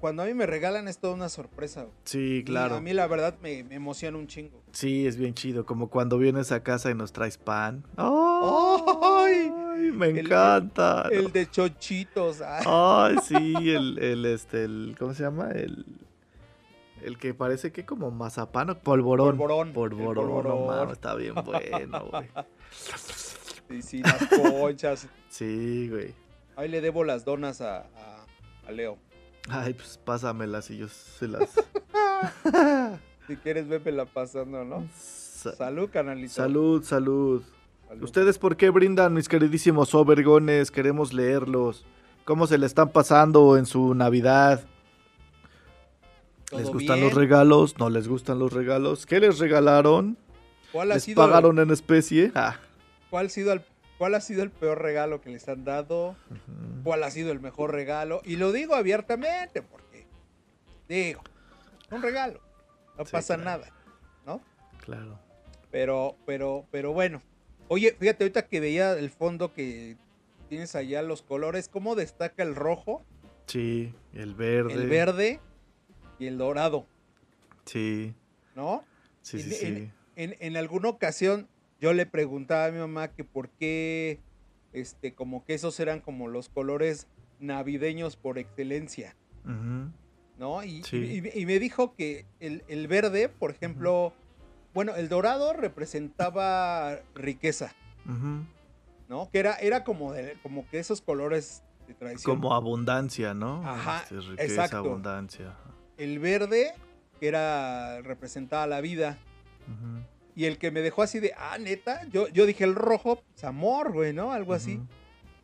cuando a mí me regalan es toda una sorpresa. Sí, claro. a mí la verdad me, emociona un chingo. Sí, es bien chido. Como cuando vienes a casa y nos traes pan. ¡Ay! me encanta. El, de chochitos. Ay, sí, el, el, este, el, ¿cómo se llama? El el que parece que como mazapán o polvorón. Polvorón. Polvorón, no está bien bueno, güey. Sí, sí, las conchas. Sí, güey. Ahí le debo las donas a, a, Leo. Ay, pues pásamelas y yo se las. si quieres, la pasando, ¿no? salud, canalito. Salud, salud, salud. ¿Ustedes por qué brindan, mis queridísimos overgones? Queremos leerlos. ¿Cómo se le están pasando en su Navidad? ¿Les gustan los regalos? ¿No les gustan los regalos? ¿Qué les regalaron? ¿Cuál ha ¿Les pagaron en especie? Ah. ¿Cuál, ha sido el, ¿Cuál ha sido el peor regalo que les han dado? ¿Cuál ha sido el mejor regalo? Y lo digo abiertamente porque, digo, un regalo, no pasa nada, ¿no? Claro. Pero, pero, pero bueno. Oye, fíjate, ahorita que veía el fondo que tienes allá, los colores, ¿cómo destaca el rojo? Sí, el verde. El verde y el dorado. Sí. ¿No? Sí, sí, sí. En, alguna ocasión yo le preguntaba a mi mamá que por qué, este, como que esos eran como los colores navideños por excelencia. ¿No? Y, y, me dijo que el, verde, por ejemplo, bueno, el dorado representaba riqueza. ¿No? Que era, era como, de, como que esos colores de tradición. Como abundancia, ¿no? Ajá. Este, riqueza, abundancia el verde, que era representaba la vida. Y el que me dejó así de, ah, neta, yo, yo dije el rojo, pues amor, güey, ¿no? Algo así.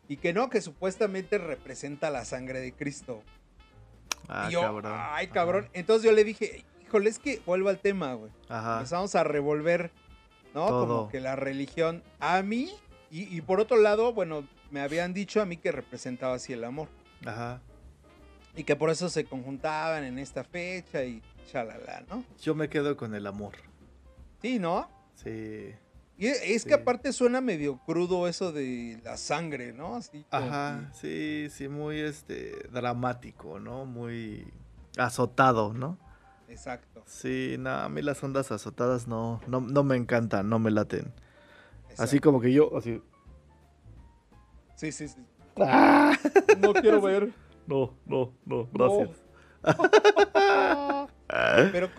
Y que no, que supuestamente representa la sangre de Cristo. Ah, cabrón. Ay, cabrón. Entonces yo le dije, híjole, es que vuelvo al tema, güey. Empezamos a revolver, ¿no? Como que la religión a mí, y, y por otro lado, bueno, me habían dicho a mí que representaba así el amor. Ajá. Y que por eso se conjuntaban en esta fecha y chalala, ¿no? Yo me quedo con el amor. Sí, ¿no? Sí. Y es que aparte suena medio crudo eso de la sangre, ¿no? Así Ajá, sí, sí, muy este dramático, ¿no? Muy azotado, ¿no? Exacto. Sí, no, a mí las ondas azotadas no, no, no me encantan, no me laten. Así como que yo, así. Sí, sí, sí. ¡Ah! No quiero ver. No, no, no, gracias. pero,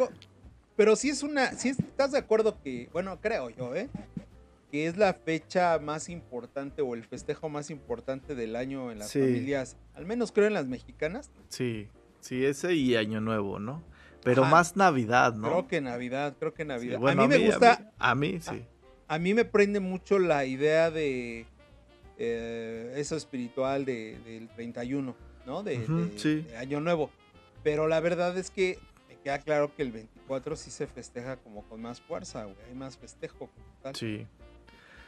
pero si es una, si estás de acuerdo que, bueno, creo yo, ¿eh? Que es la fecha más importante o el festejo más importante del año en las familias, al menos creo en las mexicanas. Sí, sí, ese y Año Nuevo, ¿no? Pero más Navidad, ¿no? Creo que Navidad, creo que Navidad. a, mí me gusta. A mí, sí. A, mí me prende mucho la idea de eh, eso espiritual del 31. ¿No? De, Año Nuevo. Pero la verdad es que me queda claro que el 24 sí se festeja como con más fuerza, güey. Hay más festejo. Sí.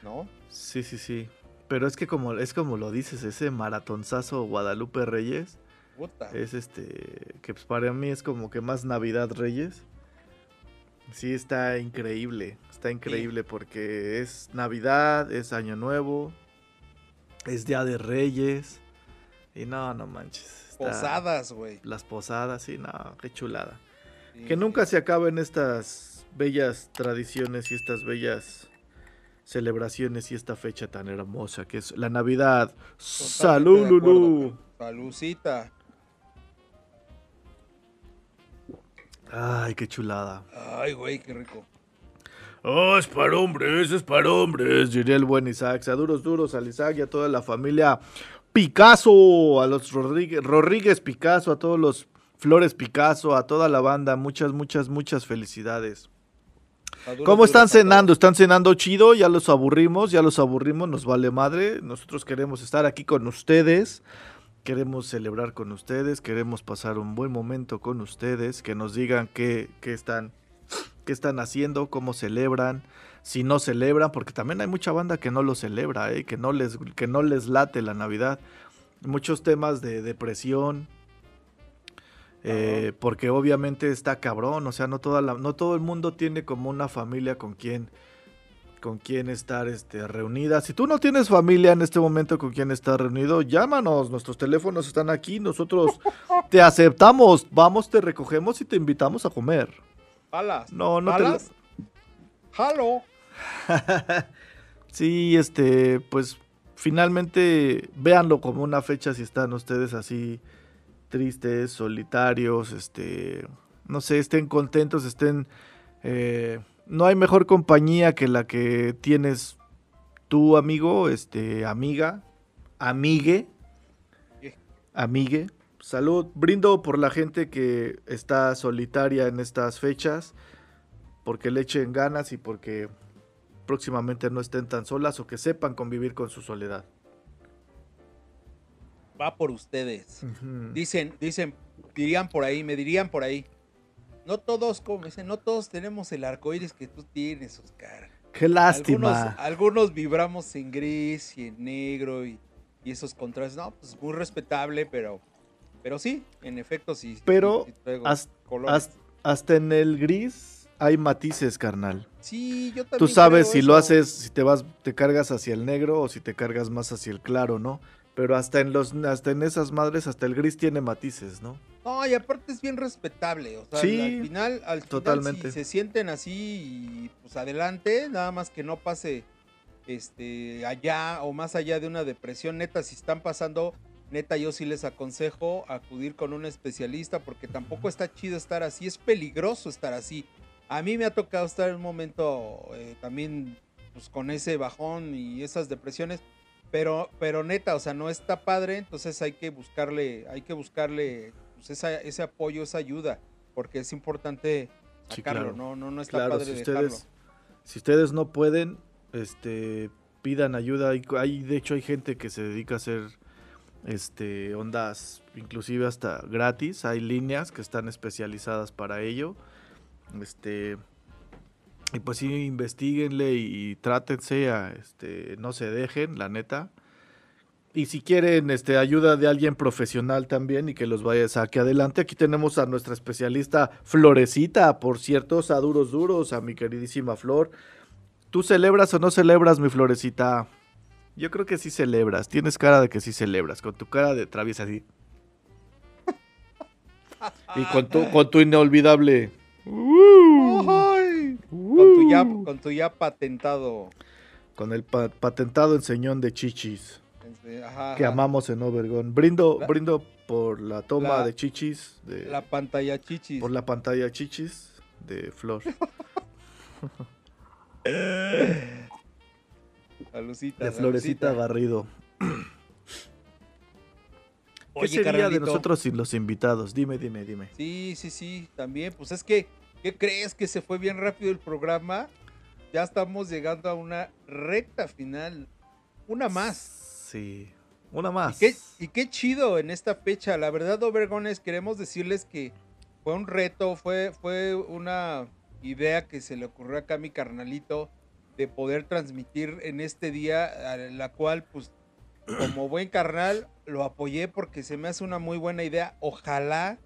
¿No? Sí, sí, sí. Pero es que como, es como lo dices, ese maratonzazo Guadalupe Reyes. Es este. Que pues para mí es como que más Navidad Reyes. Sí, está increíble. Está increíble porque es Navidad, es Año Nuevo, es Día de Reyes. Y no, no manches. posadas, güey. Las posadas, sí, no, qué chulada. que nunca se acaben estas bellas tradiciones y estas bellas celebraciones y esta fecha tan hermosa que es la Navidad. ¡Salud, Lulu! Salucita. Ay, qué chulada. Ay, güey, qué rico. Oh, es para hombres, es para hombres, diría el buen Isaac. A duros, duros al Isaac y a toda la familia Picasso, a los Rodríguez, Rodríguez Picasso, a todos los Flores Picasso, a toda la banda. Muchas, muchas, muchas felicidades. ¿Cómo están cenando? ¿Están cenando chido? Ya los aburrimos, ya los aburrimos, nos vale madre. Nosotros queremos estar aquí con ustedes, queremos celebrar con ustedes, queremos pasar un buen momento con ustedes, que nos digan qué, están, qué están haciendo, cómo celebran, si no celebran, porque también hay mucha banda que no lo celebra, ¿eh? que, no les, que no les late la Navidad. Muchos temas de depresión, eh, porque obviamente está cabrón, o sea, no, toda la, no todo el mundo tiene como una familia con quien con quien estar este, reunida. Si tú no tienes familia en este momento con quien estar reunido, llámanos, nuestros teléfonos están aquí, nosotros te aceptamos, vamos, te recogemos y te invitamos a comer. ¿Alas? No, no ¿Alas? ¡Halo! sí, este, pues finalmente véanlo como una fecha si están ustedes así tristes, solitarios, este, no sé, estén contentos, estén... Eh, no hay mejor compañía que la que tienes tu amigo, este, amiga, amigue, amigue. Salud, brindo por la gente que está solitaria en estas fechas, porque le echen ganas y porque próximamente no estén tan solas o que sepan convivir con su soledad va por ustedes. Dicen, dicen, dirían por ahí, me dirían por ahí. No todos, como dicen, no todos tenemos el arco iris que tú tienes, Oscar. Qué lástima. Algunos, vibramos en gris y en negro y, esos contrastes. No, pues muy respetable, pero, pero sí, en efecto sí. Pero hasta, en el gris hay matices, carnal. Sí, yo también. Tú sabes si lo haces, si te vas, te cargas hacia el negro o si te cargas más hacia el claro, ¿no? Pero hasta en los, hasta en esas madres, hasta el gris tiene matices, ¿no? No, y aparte es bien respetable. O sea, sí, al final, al totalmente. si se sienten así, pues adelante, nada más que no pase este allá o más allá de una depresión. Neta, si están pasando, neta, yo sí les aconsejo acudir con un especialista, porque tampoco está chido estar así, es peligroso estar así. A mí me ha tocado estar en un momento eh, también pues, con ese bajón y esas depresiones pero, pero neta, o sea, no está padre, entonces hay que buscarle, hay que buscarle pues, ese apoyo, esa ayuda, porque es importante sacarlo, no, no, no está padre si ustedes, Si ustedes no pueden, este, pidan ayuda. Hay, de hecho, hay gente que se dedica a hacer este, ondas, inclusive hasta gratis. Hay líneas que están especializadas para ello. Este, y pues sí, investiguenle y, trátense a, este, no se dejen, la neta. Y si quieren este, ayuda de alguien profesional también y que los vaya a saque adelante, aquí tenemos a nuestra especialista Florecita, por cierto, a duros duros, a mi queridísima Flor. ¿Tú celebras o no celebras, mi Florecita? Yo creo que sí celebras, tienes cara de que sí celebras, con tu cara de traviesa así. y con tu, con tu inolvidable... Con tu ya, uh. con tu ya patentado. Con el patentado enseñón de chichis. que amamos en Obergón. Brindo, brindo por la toma de chichis. De, la pantalla chichis. Por la pantalla chichis de Flor. Salucita, de Florecita Barrido. ¿Qué sería de nosotros sin los invitados? Dime, dime, dime. Sí, sí, sí, también. Pues es que ¿Qué crees que se fue bien rápido el programa? Ya estamos llegando a una recta final. Una más. Sí, una más. Y qué, chido en esta fecha. La verdad, Obergones, queremos decirles que fue un reto, fue, fue una idea que se le ocurrió acá a mi carnalito de poder transmitir en este día, a la cual pues como buen carnal lo apoyé porque se me hace una muy buena idea. Ojalá,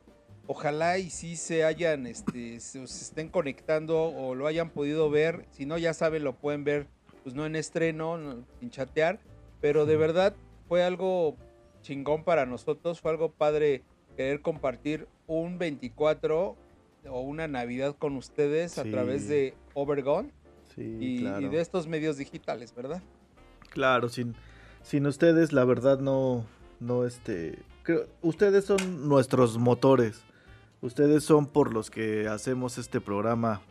ojalá y sí se hayan, este, se, estén conectando o lo hayan podido ver. Si no, ya saben, lo pueden ver, pues no en estreno, sin chatear. Pero de verdad fue algo chingón para nosotros, fue algo padre querer compartir un 24 o una Navidad con ustedes a través de Overgone y, de estos medios digitales, ¿verdad? Claro, sin, sin ustedes la verdad no, no este, creo, ustedes son nuestros motores, ustedes son por los que hacemos este programa,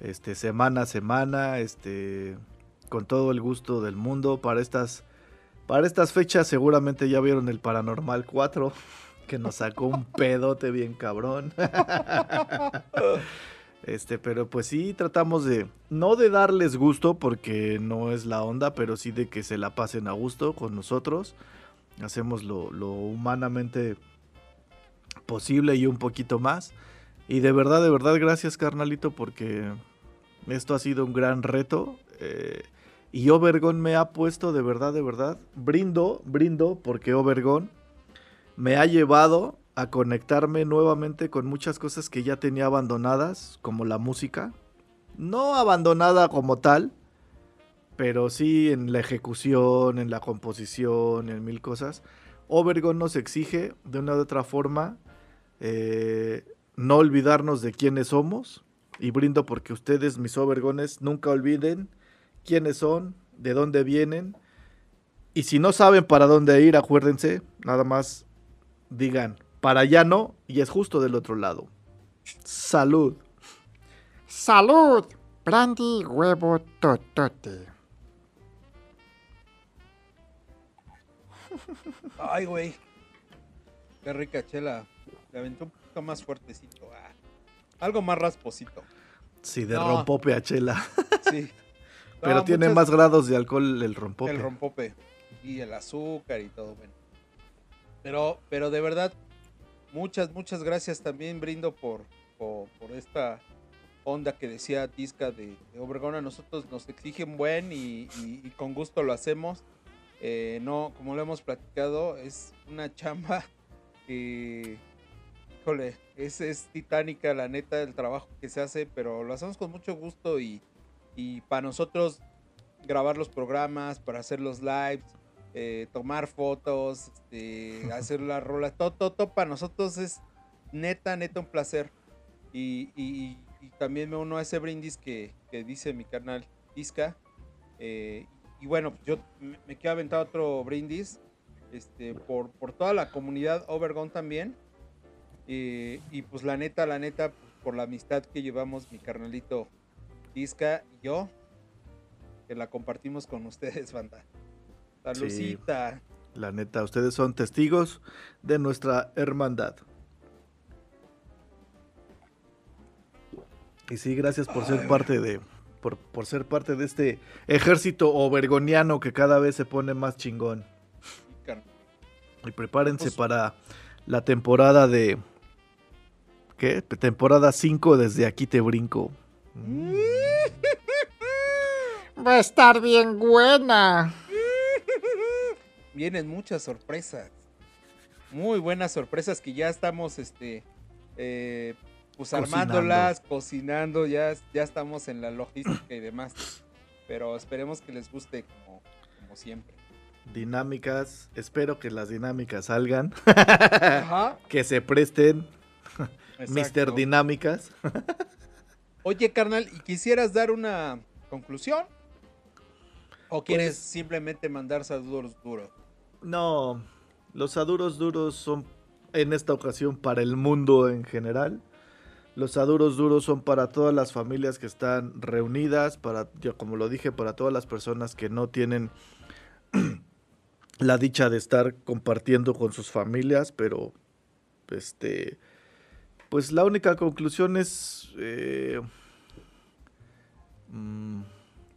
este, semana a semana, este, con todo el gusto del mundo para estas, para estas fechas seguramente ya vieron el Paranormal 4 que nos sacó un pedote bien cabrón. Este, pero pues sí tratamos de, no de darles gusto porque no es la onda, pero sí de que se la pasen a gusto con nosotros. Hacemos lo, humanamente posible y un poquito más. Y de verdad, de verdad, gracias carnalito porque esto ha sido un gran reto. Eh, y Obergón me ha puesto de verdad, de verdad. Brindo, brindo porque Obergón me ha llevado a conectarme nuevamente con muchas cosas que ya tenía abandonadas, como la música. No abandonada como tal, pero sí en la ejecución, en la composición, en mil cosas. Obergon nos exige de una u otra forma eh, no olvidarnos de quiénes somos. Y brindo porque ustedes, mis Obergones, nunca olviden quiénes son, de dónde vienen. Y si no saben para dónde ir, acuérdense, nada más digan, para allá no, y es justo del otro lado. Salud. Salud, brandy huevo totote. Ay, güey. Qué rica chela. Le aventó un poquito más fuertecito. Ah. Algo más rasposito. Sí, de rompope a chela. Sí. Pero tiene más grados de alcohol el rompope. El rompope. Y el azúcar y todo, bueno. Pero, pero de verdad, muchas, muchas gracias también brindo por, por, esta onda que decía Tisca de, Obregón. A nosotros nos exigen buen y, con gusto lo hacemos. Eh, no, como lo hemos platicado, es una chamba que, híjole, es, es titánica la neta el trabajo que se hace, pero lo hacemos con mucho gusto y, y para nosotros grabar los programas, para hacer los lives, eh, tomar fotos, este, hacer la rola, todo, todo, para nosotros es neta, neta un placer. Y, también me uno a ese brindis que, dice mi canal Isca. Eh, y bueno, yo me, quiero aventar otro brindis este, por, por toda la comunidad Overgone también. Eh, y pues la neta, la neta, por la amistad que llevamos mi carnalito Isca y yo, que la compartimos con ustedes, banda. La la neta, ustedes son testigos de nuestra hermandad. Y sí, gracias por ser parte de. Por, ser parte de este ejército obergoniano que cada vez se pone más chingón. Y prepárense pues para la temporada de. ¿Qué? Temporada 5 desde aquí te brinco. Va a estar bien buena vienen muchas sorpresas. Muy buenas sorpresas que ya estamos este eh, pues armándolas, cocinando, ya, ya estamos en la logística y demás. Pero esperemos que les guste como, siempre. Dinámicas, espero que las dinámicas salgan. que se presten. Mister Dinámicas. Oye, carnal, ¿y quisieras dar una conclusión? ¿O quieres pues simplemente mandar saludos duros? No, los aduros duros son en esta ocasión para el mundo en general. Los aduros duros son para todas las familias que están reunidas, para, como lo dije, para todas las personas que no tienen la dicha de estar compartiendo con sus familias, pero este, pues la única conclusión es, eh, mm,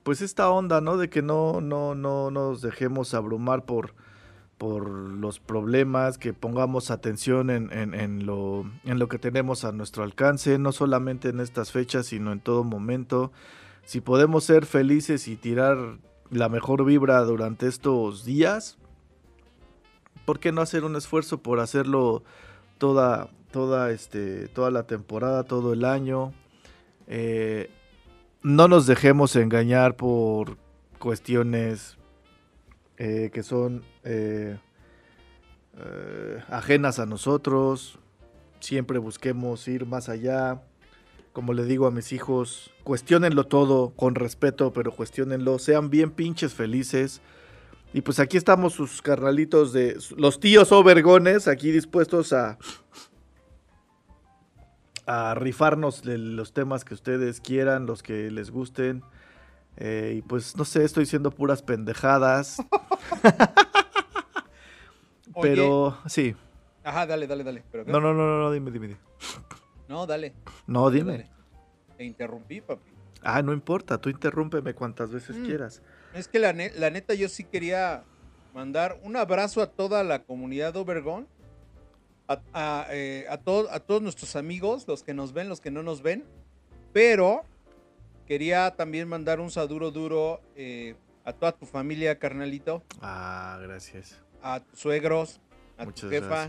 pues esta onda, ¿no? De que no, no, no nos dejemos abrumar por por los problemas, que pongamos atención en, lo, en lo que tenemos a nuestro alcance, no solamente en estas fechas, sino en todo momento. si podemos ser felices y tirar la mejor vibra durante estos días, ¿por qué no hacer un esfuerzo por hacerlo toda, toda, este, toda la temporada, todo el año? Eh, no nos dejemos engañar por cuestiones eh, que son eh, ajenas a nosotros. Siempre busquemos ir más allá. Como le digo a mis hijos, cuestionenlo todo con respeto, pero cuestionenlo. Sean bien pinches felices. Y pues aquí estamos sus carnalitos de los tíos overgones, aquí dispuestos a, a rifarnos de los temas que ustedes quieran, los que les gusten. Eh, y pues no sé, estoy diciendo puras pendejadas. Pero sí. Ajá, dale, dale, dale. no, no, no, no, dime, dime, dime. No, dale. No, dime. Te interrumpí, papi. Ah, no importa, tú interrúmpeme cuantas veces mm. quieras. Es que la, neta yo sí quería mandar un abrazo a toda la comunidad de Obergón, a, eh, a, todos nuestros amigos, los que nos ven, los que no nos ven, pero quería también mandar un saludo duro eh, a toda tu familia, carnalito. Ah, gracias. A tus suegros, a tu jefa,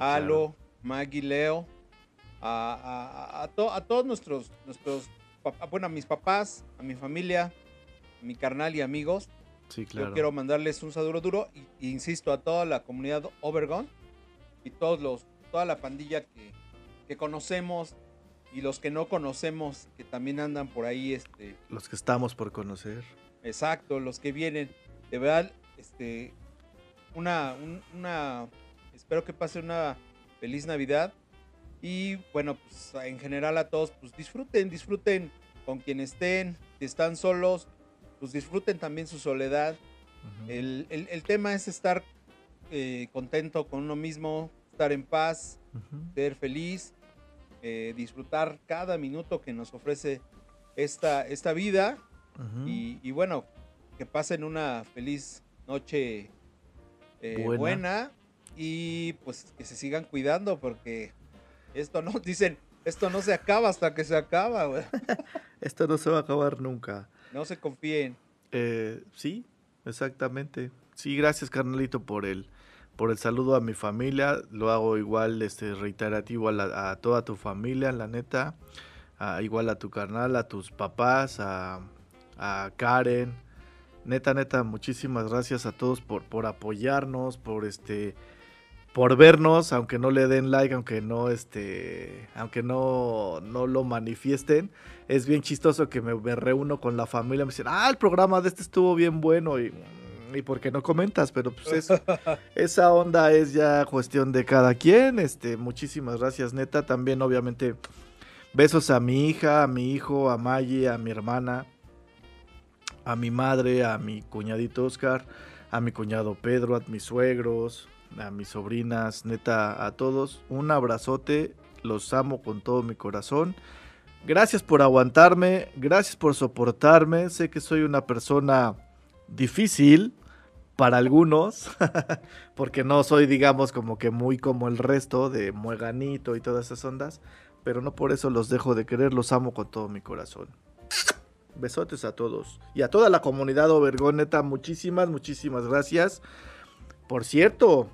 a Alo, Maggie, Leo, a, a, todos nuestros, nuestros, bueno, a mis papás, a mi familia, mi carnal y amigos. Sí, claro. Yo quiero mandarles un saludo duro y, insisto a toda la comunidad Overgon y todos los, toda la pandilla que, que, conocemos y los que no conocemos que también andan por ahí. Este, los que estamos por conocer. Exacto, los que vienen. De verdad, este, una, una, espero que pase una feliz Navidad. Y bueno, pues en general a todos, pues disfruten, disfruten con quien estén, si están solos, pues disfruten también su soledad. el, tema es estar eh, contento con uno mismo, estar en paz, ser feliz, eh, disfrutar cada minuto que nos ofrece esta, esta vida y, bueno, que pasen una feliz noche eh, buena. buena. y pues que se sigan cuidando porque esto no, dicen, esto no se acaba hasta que se acaba. esto no se va a acabar nunca. No se confíen. Eh, sí, exactamente. Sí, gracias carnalito por el, por el saludo a mi familia. Lo hago igual este, reiterativo a, toda tu familia, la neta. igual a tu carnal, a tus papás, a, a, Karen. Neta, neta, muchísimas gracias a todos por, por apoyarnos, por este por vernos, aunque no le den like, aunque no este, aunque no, no lo manifiesten. Es bien chistoso que me, reúno con la familia, me dicen, ah, el programa de este estuvo bien bueno y, y por qué no comentas, pero pues esa onda es ya cuestión de cada quien. Este, muchísimas gracias, neta. También, obviamente, besos a mi hija, a mi hijo, a Maggie, a mi hermana, a mi madre, a mi cuñadito Oscar, a mi cuñado Pedro, a mis suegros, a mis sobrinas, neta, a todos, un abrazote, los amo con todo mi corazón. Gracias por aguantarme, gracias por soportarme, sé que soy una persona difícil para algunos, porque no soy, digamos, como que muy como el resto de mueganito y todas esas ondas, pero no por eso los dejo de querer, los amo con todo mi corazón. Besotes a todos y a toda la comunidad Obergoneta, muchísimas, muchísimas gracias. Por cierto,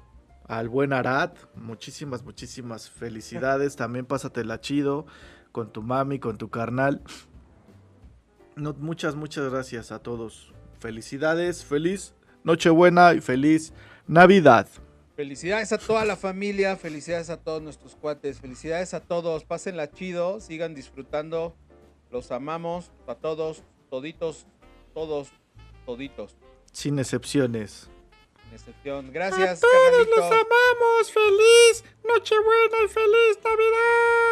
al buen Arad, muchísimas, muchísimas felicidades. También pásatela chido con tu mami, con tu carnal. muchas, muchas gracias a todos. Felicidades, feliz Nochebuena y feliz Navidad. Felicidades a toda la familia, felicidades a todos nuestros cuates, felicidades a todos, pásenla chido, sigan disfrutando, los amamos a todos, toditos, todos, toditos. Sin excepciones excepción. Gracias. A todos los amamos. Feliz Nochebuena y feliz Navidad.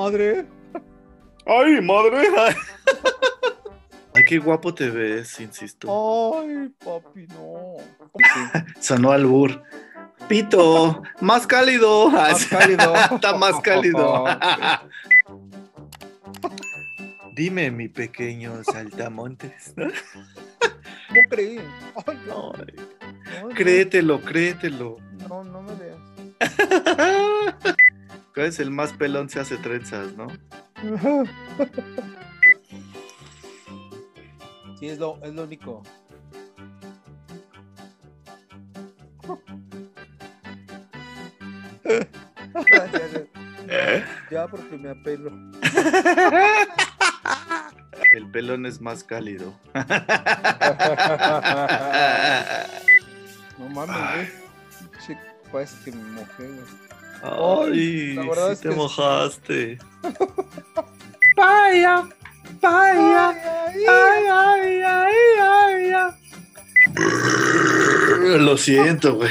Madre! ¡Ay, madre! Ay, qué guapo te ves, insisto. ¡Ay, papi, no! Sonó al bur. Pito, más cálido. Más cálido. Está más cálido. Dime, mi pequeño saltamontes. ¿Cómo creí? Ay, no. Ay, no, créetelo, créetelo. No, no me veas. ¿Cuál es el más pelón se hace trenzas, no? Sí, es lo, es lo único. ya, ya, ya, porque me apelo. El pelón es más cálido. No mames, güey. Che, parece que me mojé, güey. Ay, la verdad sí es te que- mojaste. Vaya, vaya, ay, ay, ay, ay, ay. Lo siento, güey.